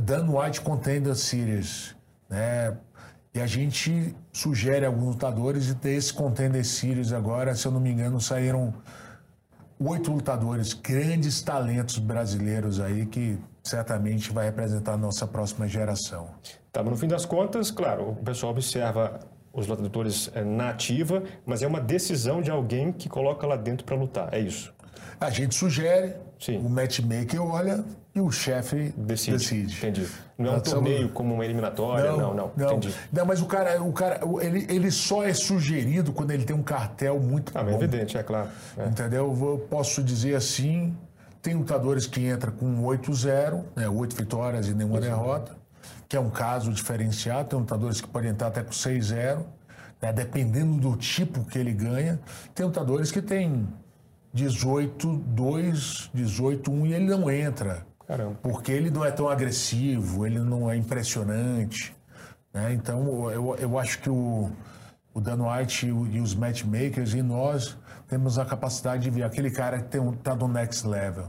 Dan White Contender Series. Né? E a gente sugere alguns lutadores e desse Contender Series agora, se eu não me engano, saíram oito lutadores, grandes talentos brasileiros aí que certamente vai representar a nossa próxima geração. Tá, mas no fim das contas, claro, o pessoal observa os lutadores eh, na ativa, mas é uma decisão de alguém que coloca lá dentro para lutar, é isso? A gente sugere, Sim. o matchmaker olha e o chefe decide. decide. Entendi. Não é um torneio como uma eliminatória, não, não, não. Não, Entendi. não mas o cara, o cara ele, ele só é sugerido quando ele tem um cartel muito ah, bom. É evidente, é claro. É. Entendeu? Eu posso dizer assim, tem lutadores que entram com 8-0, né, 8 vitórias e nenhuma derrota, que é um caso diferenciado. Tem lutadores que podem entrar até com 6-0, né, dependendo do tipo que ele ganha. Tem lutadores que têm 18-2, 18-1 e ele não entra. Caramba. Porque ele não é tão agressivo, ele não é impressionante. Né? Então, eu, eu acho que o, o Dan White e os matchmakers e nós temos a capacidade de ver aquele cara que está no next level.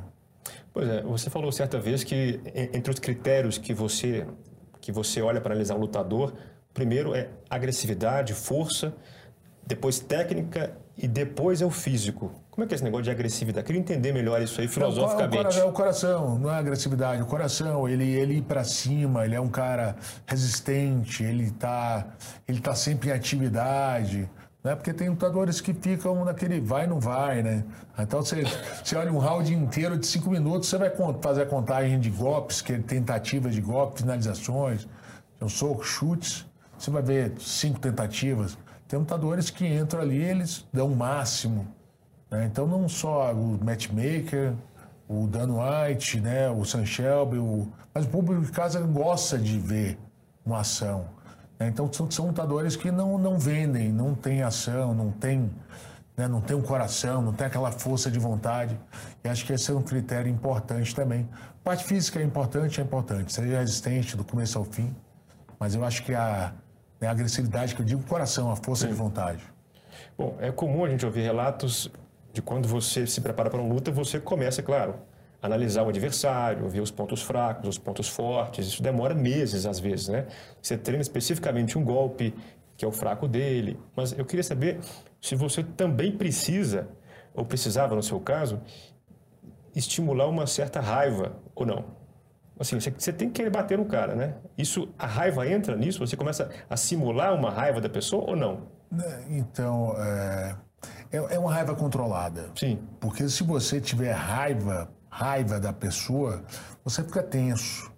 Pois é, você falou certa vez que entre os critérios que você, que você olha para analisar um lutador, primeiro é agressividade, força, depois técnica e depois é o físico. Como é que é esse negócio de agressividade? Queria entender melhor isso aí filosoficamente. É o coração, não é agressividade. O coração, ele, ele ir para cima, ele é um cara resistente, ele está ele tá sempre em atividade. Né? Porque tem lutadores que ficam naquele vai não vai, né? Então você, você olha um round inteiro de cinco minutos, você vai fazer a contagem de golpes, que tentativas de golpes, finalizações, um soco, chutes. Você vai ver cinco tentativas. Tem lutadores que entram ali, eles dão o máximo. Né? Então, não só o matchmaker, o Dan White, né? o Sam Shelby, o... mas o público de casa gosta de ver uma ação. Né? Então, são, são lutadores que não, não vendem, não tem ação, não tem, né? não tem um coração, não tem aquela força de vontade. E acho que esse é um critério importante também. Parte física é importante, é importante. Seja resistente do começo ao fim. Mas eu acho que a é a agressividade que eu digo, coração, a força Sim. de vontade. Bom, é comum a gente ouvir relatos de quando você se prepara para uma luta, você começa, claro, a analisar o adversário, ver os pontos fracos, os pontos fortes. Isso demora meses, às vezes, né? Você treina especificamente um golpe, que é o fraco dele. Mas eu queria saber se você também precisa, ou precisava, no seu caso, estimular uma certa raiva ou não. Assim, você tem que querer bater no cara, né? Isso, a raiva entra nisso? Você começa a simular uma raiva da pessoa ou não? Né, então, é, é, é uma raiva controlada. Sim. Porque se você tiver raiva, raiva da pessoa, você fica tenso.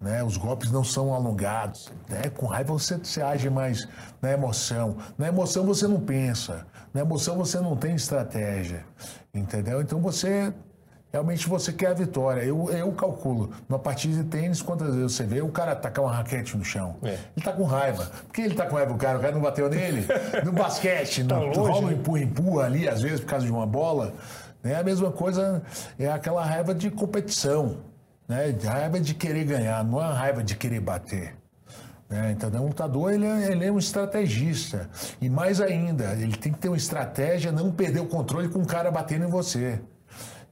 Né? Os golpes não são alongados. Né? Com raiva você, você age mais na emoção. Na emoção você não pensa. Na emoção você não tem estratégia. Entendeu? Então você realmente você quer a vitória. Eu, eu calculo, numa partida de tênis, quantas vezes você vê o cara tacar uma raquete no chão? É. Ele tá com raiva. Por que ele tá com raiva do cara? O cara não bateu nele? No basquete, tá no, longe, rola um né? empurra, empurra ali, às vezes, por causa de uma bola. É a mesma coisa, é aquela raiva de competição, né? De raiva de querer ganhar, não é raiva de querer bater. Né? Então, o lutador ele é, ele é, um estrategista. E mais ainda, ele tem que ter uma estratégia, não perder o controle com o cara batendo em você.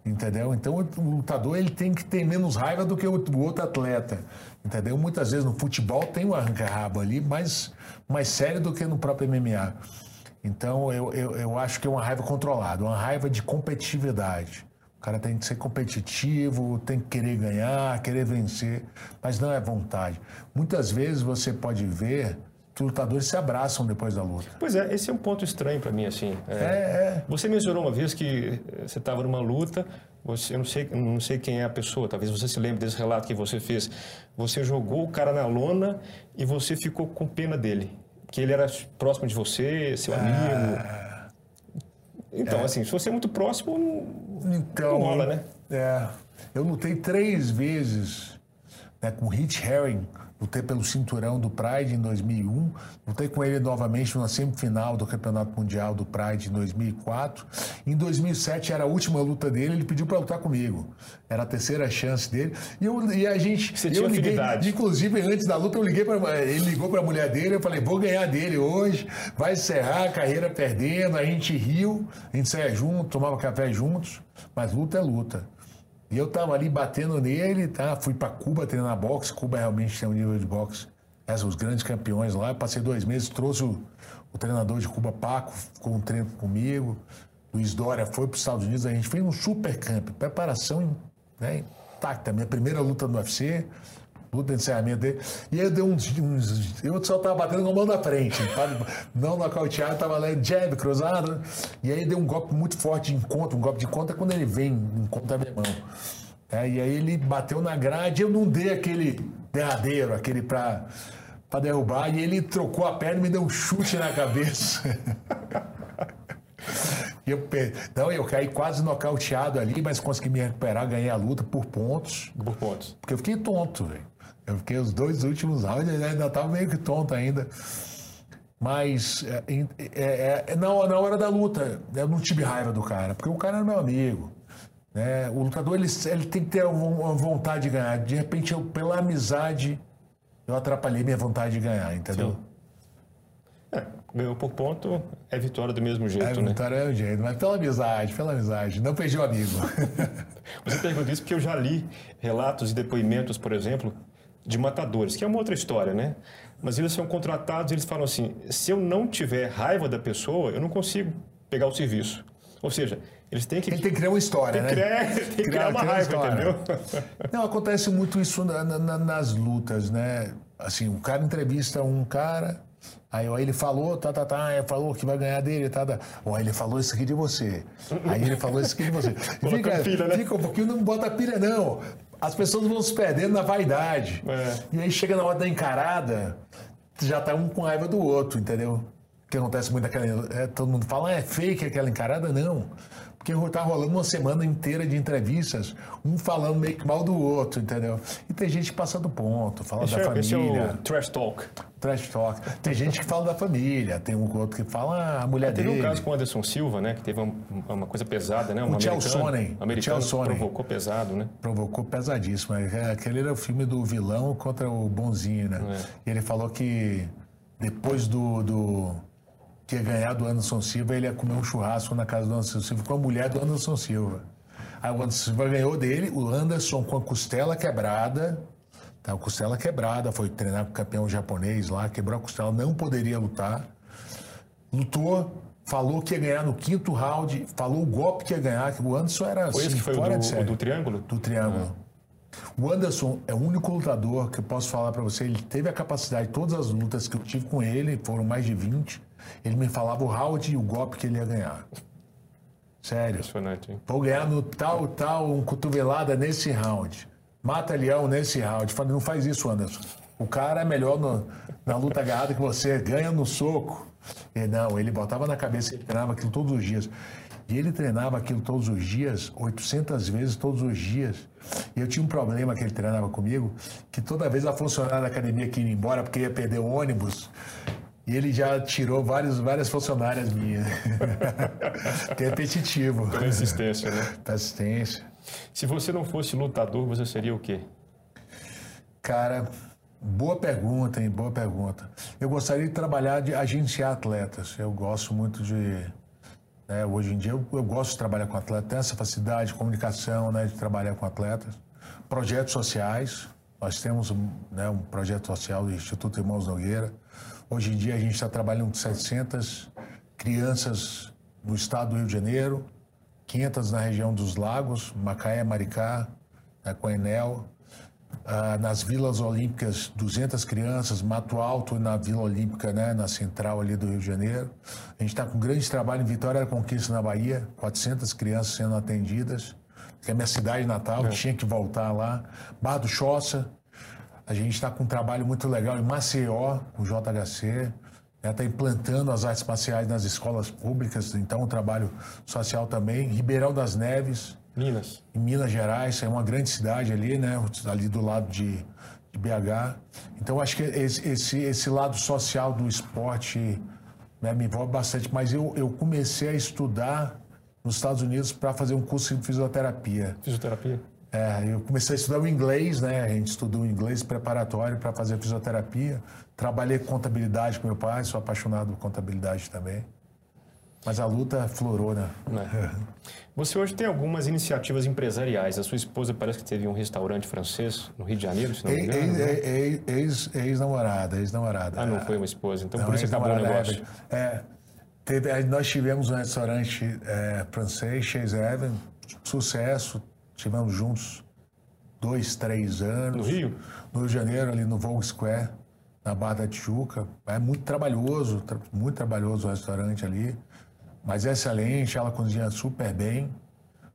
Entendeu? Então o lutador ele tem que ter menos raiva do que o outro atleta. Entendeu? Muitas vezes no futebol tem um arranca-rabo ali, mais, mais sério do que no próprio MMA. Então eu, eu, eu acho que é uma raiva controlada, uma raiva de competitividade. O cara tem que ser competitivo, tem que querer ganhar, querer vencer, mas não é vontade. Muitas vezes você pode ver lutadores se abraçam depois da luta. Pois é, esse é um ponto estranho para mim, assim. É, é, é. Você mencionou uma vez que você estava numa luta, você, eu não sei, não sei quem é a pessoa, talvez você se lembre desse relato que você fez. Você jogou o cara na lona e você ficou com pena dele, que ele era próximo de você, seu amigo. Ah, então, é. assim, se você é muito próximo, então, não rola, né? É, eu lutei três vezes né, com Hit Herring lutei pelo cinturão do Pride em 2001, lutei com ele novamente na semifinal do Campeonato Mundial do Pride em 2004. Em 2007 era a última luta dele, ele pediu para lutar comigo. Era a terceira chance dele. E, eu, e a gente. Você eu liguei, afinidade. inclusive antes da luta, eu liguei para ele ligou para a mulher dele, eu falei: vou ganhar dele hoje, vai encerrar a carreira perdendo. A gente riu, a gente saia junto, tomava café juntos, mas luta é luta. E eu tava ali batendo nele, tá? Fui para Cuba treinar boxe. Cuba realmente tem um nível de boxe. Esses, os grandes campeões lá. Eu passei dois meses, trouxe o, o treinador de Cuba, Paco, ficou um treino comigo. Luiz Dória foi para os Estados Unidos. A gente fez um super camp, preparação né, intacta. Minha primeira luta no UFC, luta de encerramento dele. E aí eu dei uns. uns eu só estava batendo com a mão da frente. Não nocauteado, estava lá jab, cruzado. E aí deu um golpe muito forte de encontro. Um golpe de conta é quando ele vem, encontra a minha mão. É, e aí ele bateu na grade, eu não dei aquele derradeiro, aquele para para derrubar, e ele trocou a perna e me deu um chute na cabeça. eu, então eu caí quase nocauteado ali, mas consegui me recuperar, ganhei a luta por pontos. Por pontos. Porque eu fiquei tonto, velho. Eu fiquei os dois últimos rounds, ainda estava meio que tonto ainda. Mas é, é, é, na, na hora da luta, eu não tive raiva do cara, porque o cara era meu amigo. Né? O lutador ele, ele tem que ter uma vontade de ganhar. De repente, eu, pela amizade, eu atrapalhei minha vontade de ganhar, entendeu? É, ganhou por ponto, é vitória do mesmo jeito, é, né? Vitória é o jeito, mas pela amizade, pela amizade. Não perdi o amigo. Você pergunta isso porque eu já li relatos e depoimentos, por exemplo, de matadores, que é uma outra história, né? Mas eles são contratados, eles falam assim: se eu não tiver raiva da pessoa, eu não consigo pegar o serviço. Ou seja, eles têm que. Ele tem que criar uma história, tem né? Criar, tem que criar, criar uma criar raiva, entendeu? Não, acontece muito isso na, na, nas lutas, né? Assim, o cara entrevista um cara, aí ó, ele falou, tá, tá, tá, falou que vai ganhar dele, tá, tá. Ó, ele falou isso aqui de você. Aí ele falou isso aqui de você. fica, pilha, né? fica um pouquinho, não bota pilha, não as pessoas vão se perdendo na vaidade. É. E aí chega na hora da encarada, já tá um com raiva do outro, entendeu? Que acontece muito aquela. É, todo mundo fala, ah, é fake aquela encarada? Não. Porque tá rolando uma semana inteira de entrevistas, um falando meio que mal do outro, entendeu? E tem gente que passa do ponto, fala esse da é, família. Esse é trash talk. Trash talk. Tem gente que fala da família, tem um outro que fala ah, a mulher é, teve dele. Teve um caso com o Anderson Silva, né? Que teve uma, uma coisa pesada, né? Um o. O americano provocou pesado, né? Provocou pesadíssimo. É, aquele era o filme do vilão contra o bonzinho, né? É. E ele falou que depois do, do que ia ganhar do Anderson Silva, ele ia comer um churrasco na casa do Anderson Silva com a mulher do Anderson Silva. Aí o Anderson Silva ganhou dele, o Anderson com a costela quebrada, tá, a costela quebrada, foi treinar com o campeão japonês lá, quebrou a costela, não poderia lutar. Lutou, falou que ia ganhar no quinto round, falou o golpe que ia ganhar, que o Anderson era foi assim, esse que foi fora o do, de Do triângulo? Do triângulo. Ah. O Anderson é o único lutador que eu posso falar para você, ele teve a capacidade, todas as lutas que eu tive com ele, foram mais de 20, ele me falava o round e o golpe que ele ia ganhar. Sério. Impressionante, hein? Vou ganhar no tal, tal, um cotovelada nesse round. Mata leão nesse round. Falei, não faz isso, Anderson. O cara é melhor no, na luta agarrada que você, ganha no soco. E não, ele botava na cabeça, ele treinava aquilo todos os dias. E ele treinava aquilo todos os dias, 800 vezes todos os dias. E eu tinha um problema que ele treinava comigo, que toda vez a funcionária da academia que ia embora porque ia perder o ônibus, e ele já tirou vários, várias funcionárias minhas. é repetitivo. Persistência, né? Persistência. Se você não fosse lutador, você seria o quê? Cara, boa pergunta, hein? Boa pergunta. Eu gostaria de trabalhar de agenciar atletas. Eu gosto muito de. Né, hoje em dia eu, eu, gosto de trabalhar com atletas, tenho essa facilidade de comunicação, né, de trabalhar com atletas. Projetos sociais. Nós temos né, um projeto social do Instituto Irmãos Nogueira Hoje em dia a gente está trabalhando com 700 crianças no estado do Rio de Janeiro, 500 na região dos lagos, Macaé, Maricá, né, Coenel. Ah, nas vilas olímpicas, 200 crianças, Mato Alto na Vila Olímpica, né, na central ali do Rio de Janeiro. A gente está com um grande trabalho em Vitória da Conquista, na Bahia, 400 crianças sendo atendidas, que é a minha cidade natal, é. tinha que voltar lá. Barra do Choça, a gente está com um trabalho muito legal em Maceió, com o JHC, está né, implantando as artes marciais nas escolas públicas, então um trabalho social também. Ribeirão das Neves. Minas. Em Minas Gerais, é uma grande cidade ali, né? Ali do lado de, de BH. Então, acho que esse, esse, esse lado social do esporte né, me envolve bastante. Mas eu, eu comecei a estudar nos Estados Unidos para fazer um curso de fisioterapia. Fisioterapia? É, eu comecei a estudar o inglês, né? A gente estudou o inglês preparatório para fazer fisioterapia. Trabalhei contabilidade com meu pai, sou apaixonado por contabilidade também. Mas a luta florou, né? É. Você hoje tem algumas iniciativas empresariais. A sua esposa parece que teve um restaurante francês no Rio de Janeiro, se não me engano. Né? Ex-namorada, ex-namorada. Ah, não foi uma esposa. Então não, por isso acabou o negócio. É, teve, nós tivemos um restaurante é, francês, Chase Heaven, sucesso. Tivemos juntos dois, três anos. No Rio? No Rio de Janeiro, ali no Vogue Square, na Barra da Tijuca. É muito trabalhoso, muito trabalhoso o restaurante ali mas é excelente, ela cozinha super bem.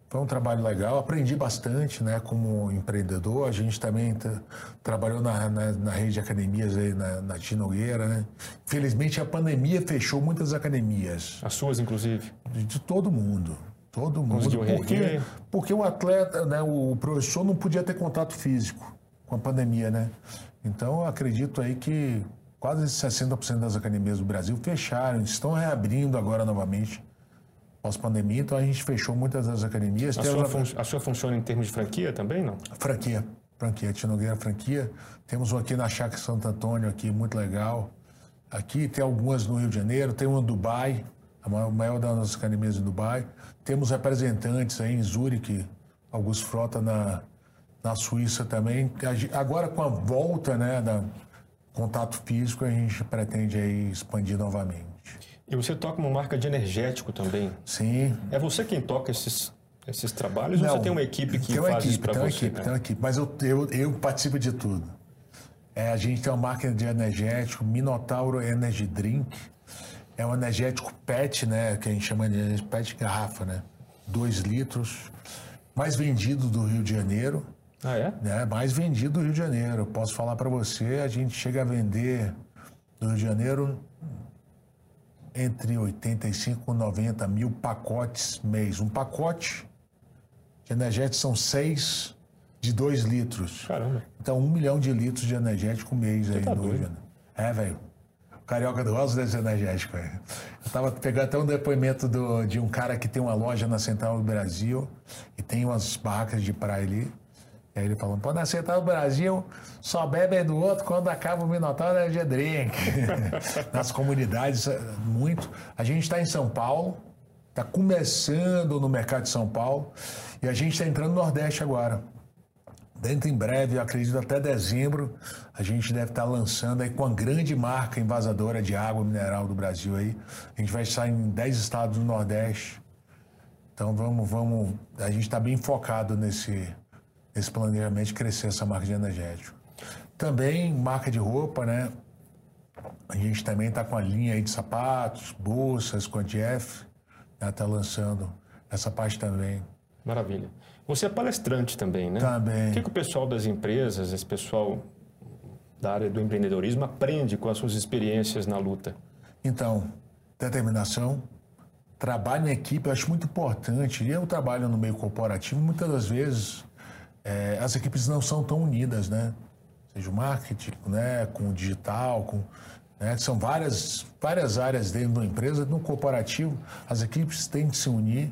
Foi um trabalho legal, aprendi bastante, né, como empreendedor. A gente também trabalhou na, na, na, rede de academias aí na, na Tinogueira, né. Felizmente a pandemia fechou muitas academias. As suas, inclusive? De, de todo mundo. Todo mundo. Porque, porque o atleta, né, o professor não podia ter contato físico com a pandemia, né? Então eu acredito aí que quase 60% das academias do Brasil fecharam, estão reabrindo agora novamente pós-pandemia, então a gente fechou muitas das academias. A sua, fun a sua funciona em termos de franquia também, não? Franquia, franquia, Tinogueira franquia. Temos um aqui na Chácara Santo Antônio, aqui, muito legal. Aqui tem algumas no Rio de Janeiro, tem uma em Dubai, a maior, maior das nossas academias em Dubai. Temos representantes aí em Zurique, Augusto Frota na, na Suíça também. Agora com a volta né, da, contato físico a gente pretende aí expandir novamente. E você toca uma marca de energético também? Sim. É você quem toca esses, esses trabalhos Não, ou você tem uma equipe que faz equipe, isso para você? Tem uma equipe, né? tem uma equipe. Mas eu, eu, eu participo de tudo. É, a gente tem uma marca de energético, Minotauro Energy Drink. É um energético PET, né? Que a gente chama de PET garrafa, né? Dois litros. Mais vendido do Rio de Janeiro. Ah, é? é mais vendido do Rio de Janeiro. Posso falar para você, a gente chega a vender no Rio de Janeiro entre 85 e 90 mil pacotes mês. Um pacote de energético são seis de dois litros. Caramba. Então, um milhão de litros de energético mês você aí tá no Rio de Janeiro. É, velho. Carioca do Rosa desse energético, velho. Eu tava pegando até um depoimento do, de um cara que tem uma loja na Central do Brasil e tem umas barracas de praia ali. E aí ele falou, pô, na Central do Brasil só bebem do outro quando acaba o Minotauro é drink. Nas comunidades, é, muito. A gente está em São Paulo, está começando no mercado de São Paulo e a gente está entrando no Nordeste agora. Dentro em breve, acredito até dezembro, a gente deve estar lançando aí com a grande marca invasadora de água mineral do Brasil aí. A gente vai estar em 10 estados do Nordeste. Então vamos, vamos. A gente está bem focado nesse, esse planejamento de crescer essa marca de energético. Também marca de roupa, né? A gente também está com a linha aí de sapatos, bolsas, com a Jeff, está né? lançando essa parte também. Maravilha. Você é palestrante também, né? Também. O que, que o pessoal das empresas, esse pessoal da área do empreendedorismo aprende com as suas experiências na luta? Então, determinação, trabalho em equipe, eu acho muito importante. Eu trabalho no meio corporativo, muitas das vezes é, as equipes não são tão unidas, né? Seja o marketing, né, com o digital, com, né, são várias, várias áreas dentro da empresa. No corporativo, as equipes têm que se unir.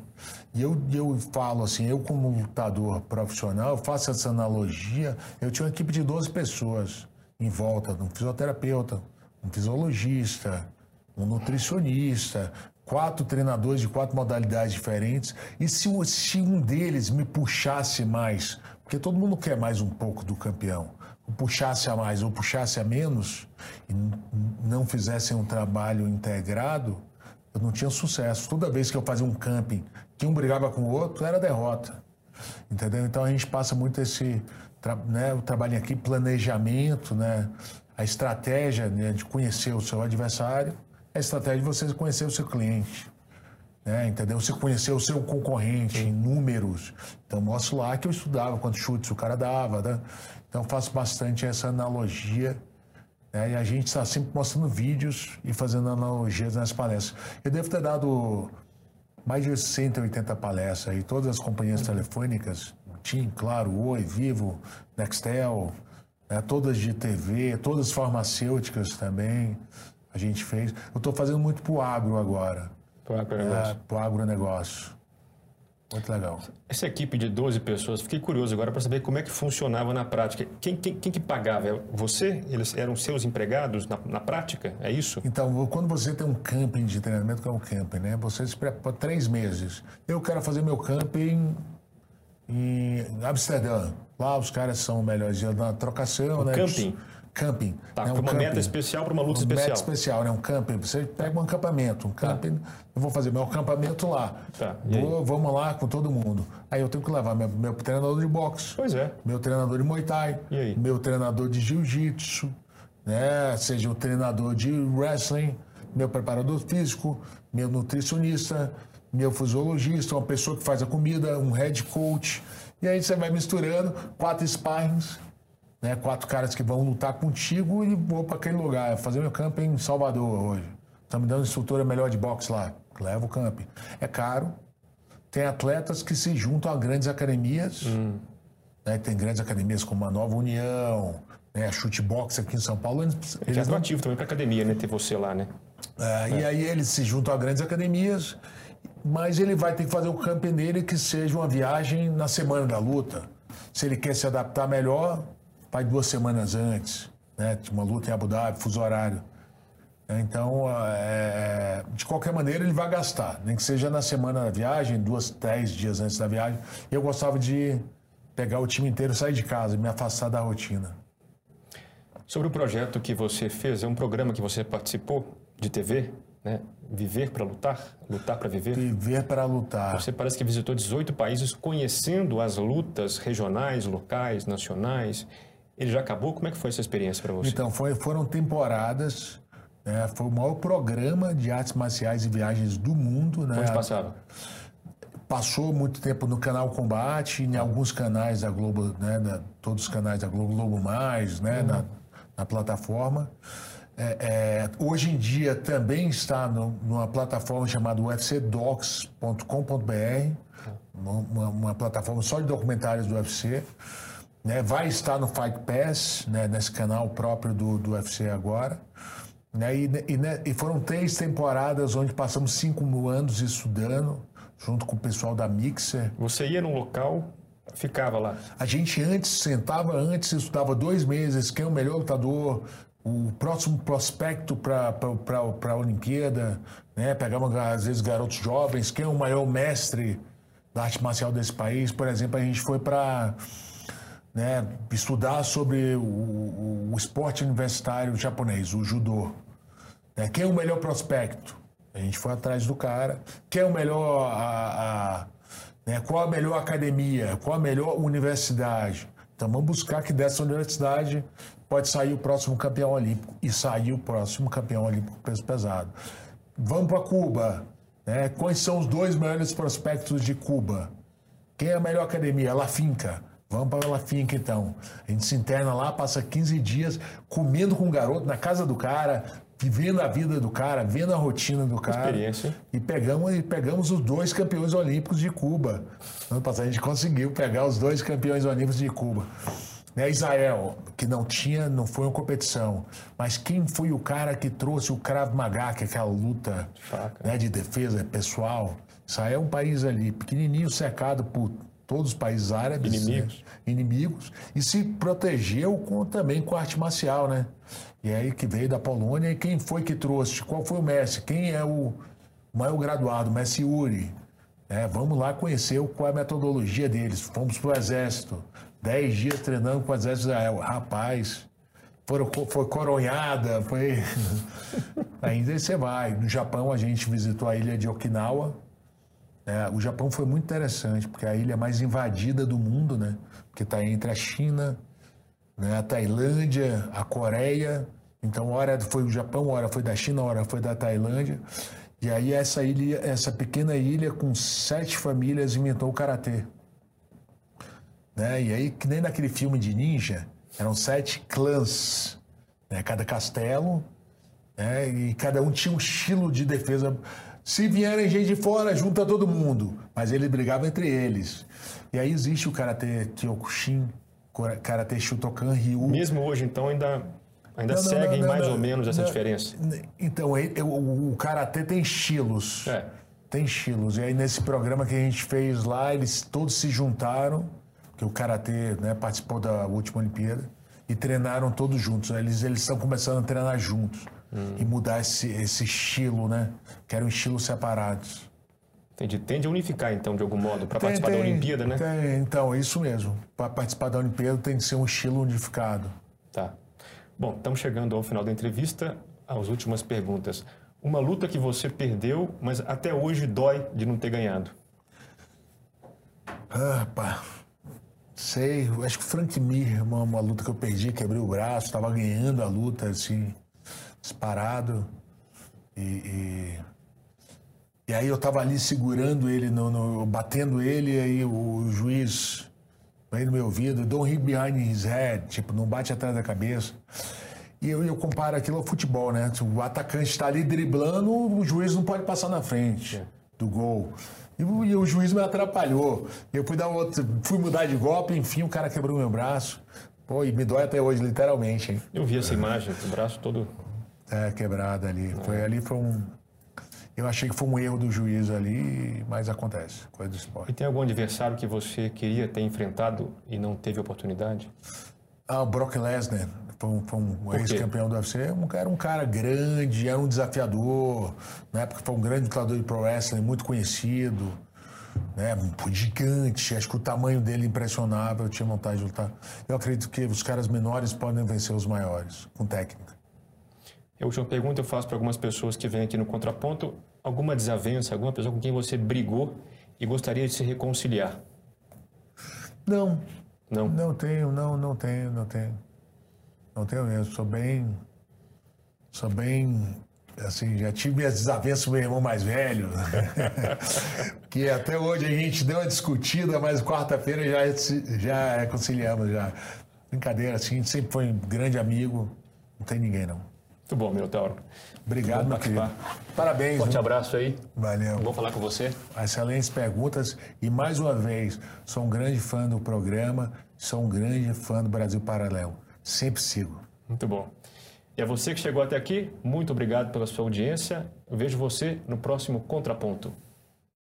E eu, eu falo assim, eu como lutador profissional, faço essa analogia, eu tinha uma equipe de 12 pessoas em volta, um fisioterapeuta, um fisiologista, um nutricionista, quatro treinadores de quatro modalidades diferentes. E se, se um deles me puxasse mais porque todo mundo quer mais um pouco do campeão. Ou puxasse a mais ou puxasse a menos e não fizesse um trabalho integrado, eu não tinha sucesso. Toda vez que eu fazia um camping que um brigava com o outro, era derrota. Entendeu? Então a gente passa muito esse né, o trabalho aqui, planejamento, né, a estratégia né, de conhecer o seu adversário, a estratégia de você conhecer o seu cliente. Né, entendeu? Você conheceu o seu concorrente em números. Então, mostro lá que eu estudava quantos chutes o cara dava. Né? Então, faço bastante essa analogia. Né? E a gente está sempre mostrando vídeos e fazendo analogias nas palestras. Eu devo ter dado mais de 180 palestras aí, todas as companhias telefônicas, TIM, Claro, Oi, Vivo, Nextel, né? todas de TV, todas farmacêuticas também a gente fez. Eu estou fazendo muito para o agro agora. Para o agronegócio. É, para o agronegócio. Muito legal. Essa equipe de 12 pessoas, fiquei curioso agora para saber como é que funcionava na prática. Quem, quem, quem que pagava? É você? Eles eram seus empregados na, na, prática? É isso? Então, quando você tem um camping de treinamento, que é um camping, né? Você se prepara três meses. Eu quero fazer meu camping em Amsterdã. Lá os caras são melhores na trocação, o né? Camping? Camping. Tá, né? um uma camping. meta especial para uma luta uma especial. Meta especial, né? Um camping. Você pega um acampamento, um tá. camping. Tá. Eu vou fazer meu acampamento lá. Tá. Vou, vamos lá com todo mundo. Aí eu tenho que levar meu, meu treinador de boxe. Pois é. Meu treinador de Muay Thai. E aí? Meu treinador de Jiu-Jitsu. Né? Seja o treinador de wrestling, meu preparador físico, meu nutricionista, meu fisiologista, uma pessoa que faz a comida, um head coach. E aí você vai misturando quatro sparrings né? Quatro caras que vão lutar contigo e vou para aquele lugar. Fazer meu camping em Salvador hoje. Estão me dando instrutora melhor de boxe lá. Levo o camping. É caro. Tem atletas que se juntam a grandes academias. Hum. Né? Tem grandes academias como a Nova União, né? a Chutebox aqui em São Paulo. Eles, é eles não... também para academia, né? Ter você lá, né? É, é. E aí eles se juntam a grandes academias, mas ele vai ter que fazer o camping dele que seja uma viagem na semana da luta. Se ele quer se adaptar melhor, vai duas semanas antes, né? Uma luta em Abu Dhabi, fuso horário. Então, é, de qualquer maneira, ele vai gastar, nem que seja na semana da viagem, duas, dez dias antes da viagem. Eu gostava de pegar o time inteiro, sair de casa, me afastar da rotina. Sobre o projeto que você fez, é um programa que você participou de TV, né? Viver para lutar, lutar para viver. Viver para lutar. Você parece que visitou 18 países conhecendo as lutas regionais, locais, nacionais. Ele já acabou? Como é que foi essa experiência para você? Então, foi, foram temporadas. Né? Foi o maior programa de artes marciais e viagens do mundo. Né? Onde passava? Passou muito tempo no canal Combate, em alguns canais da Globo, né? Da, todos os canais da Globo, Globo Mais, né? Uhum. Na, na, plataforma. É, é, hoje em dia também está no, numa plataforma chamada ufcdocs.com.br, uma, uma plataforma só de documentários do UFC. Né? Vai estar no Fight Pass, né? nesse canal próprio do, do UFC agora. Né? E, e, né? e, foram três temporadas onde passamos cinco anos estudando, junto com o pessoal da Mixer. Você ia num local, ficava lá? A gente antes sentava, antes estudava dois meses, quem é o melhor lutador, o próximo prospecto para a Olimpíada, né? Pegava, às vezes, garotos jovens, quem é o maior mestre da arte marcial desse país. Por exemplo, a gente foi para né, estudar sobre o, o, o, esporte universitário japonês, o judô. Né? Quem é o melhor prospecto? A gente foi atrás do cara. Quem é o melhor. A, a, né, qual a melhor academia? Qual a melhor universidade? Então vamos buscar que dessa universidade pode sair o próximo campeão olímpico. E sair o próximo campeão olímpico peso pesado. Vamos para Cuba. Né? Quais são os dois melhores prospectos de Cuba? Quem é a melhor academia? La Finca. Vamos para La Finca então. A gente se interna lá, passa 15 dias comendo com o garoto na casa do cara, vivendo a vida do cara, vendo a rotina do cara. Experiência. E pegamos, e pegamos os dois campeões olímpicos de Cuba. Ano passado a gente conseguiu pegar os dois campeões olímpicos de Cuba. Né, Israel, que não tinha, não foi uma competição, mas quem foi o cara que trouxe o Krav Maga, que é aquela luta né, de defesa pessoal? Israel é um país ali pequenininho, cercado por todos os países árabes. Inimigos. Né? Inimigos. E se protegeu com, também com arte marcial, né? E aí que veio da Polônia. E quem foi que trouxe? Qual foi o Messi? Quem é o maior graduado? Messi Uri. É, vamos lá conhecer qual é a metodologia deles. Fomos para o Exército. Dez dias treinando com o Exército de Israel. Rapaz, foram, foi coronhada, foi... Ainda você vai. No Japão, a gente visitou a ilha de Okinawa é, o Japão foi muito interessante, porque é a ilha mais invadida do mundo, né? Porque está entre a China, né? a Tailândia, a Coreia. Então, hora foi o Japão, hora foi da China, hora foi da Tailândia. E aí essa ilha, essa pequena ilha com sete famílias inventou o karatê. Né? E aí, que nem naquele filme de ninja, eram sete clãs, né? cada castelo, né? e cada um tinha um estilo de defesa se vierem gente de fora, junta todo mundo. Mas ele brigava entre eles. E aí existe o Karatê Kyokushin, Karatê Shotokan Ryu. Mesmo hoje, então, ainda, ainda não, seguem não, não, mais ou menos essa diferença? Então, o, o Karatê tem estilos. É. Tem estilos. E aí, nesse programa que a gente fez lá, eles todos se juntaram, que o Karatê né, participou da última Olimpíada, e treinaram todos juntos. Eles estão começando a treinar juntos. Hum. E mudar esse, esse estilo, né? Que eram estilos separados. Entendi. Tende a unificar, então, de algum modo, para participar tem, da Olimpíada, né? Tem, então, é isso mesmo. Para participar da Olimpíada tem que ser um estilo unificado. Tá. Bom, estamos chegando ao final da entrevista, às últimas perguntas. Uma luta que você perdeu, mas até hoje dói de não ter ganhado. Ah, pá. Sei, acho que o Frank Mir, uma, uma luta que eu perdi, quebrei o braço, estava ganhando a luta, assim, disparado. e... e e aí eu tava ali segurando ele, no, no, batendo ele, e aí o juiz vem no meu ouvido, don't hit behind his head, tipo, não bate atrás da cabeça. E eu, eu comparo aquilo ao futebol, né? O atacante está ali driblando, o juiz não pode passar na frente do gol. E, e o juiz me atrapalhou. Eu fui dar outro, fui mudar de golpe, enfim, o cara quebrou meu braço. Pô, e me dói até hoje, literalmente, hein? Eu vi essa imagem, o braço todo. É, quebrado ali. Foi ali, foi um eu achei que foi um erro do juiz ali, mas acontece, coisa do esporte. E tem algum adversário que você queria ter enfrentado e não teve oportunidade? Ah, o Brock Lesnar, foi um, foi um ex-campeão do UFC, era um cara grande, era um desafiador, na época foi um grande lutador de pro wrestling, muito conhecido, né, gigante, acho que o tamanho dele impressionava, eu tinha vontade de lutar. Eu acredito que os caras menores podem vencer os maiores, com técnica. E a última pergunta eu faço para algumas pessoas que vêm aqui no Contraponto. Alguma desavença, alguma pessoa com quem você brigou e gostaria de se reconciliar? Não. Não? Não tenho, não, não tenho, não tenho. Não tenho mesmo. Sou bem... Sou bem... Assim, já tive minhas desavenças com meu irmão mais velho. que até hoje a gente deu uma discutida, mas quarta-feira já, já reconciliamos, já. Brincadeira, assim, sempre foi um grande amigo. Não tem ninguém, não. Muito bom, Minotauro. Obrigado, meu querido. Parabéns. Forte viu? abraço aí. Valeu. Vou falar com você. Excelentes perguntas. E mais uma vez, sou um grande fã do programa, sou um grande fã do Brasil Paralelo. Sempre sigo. Muito bom. E a você que chegou até aqui, muito obrigado pela sua audiência. Eu vejo você no próximo Contraponto.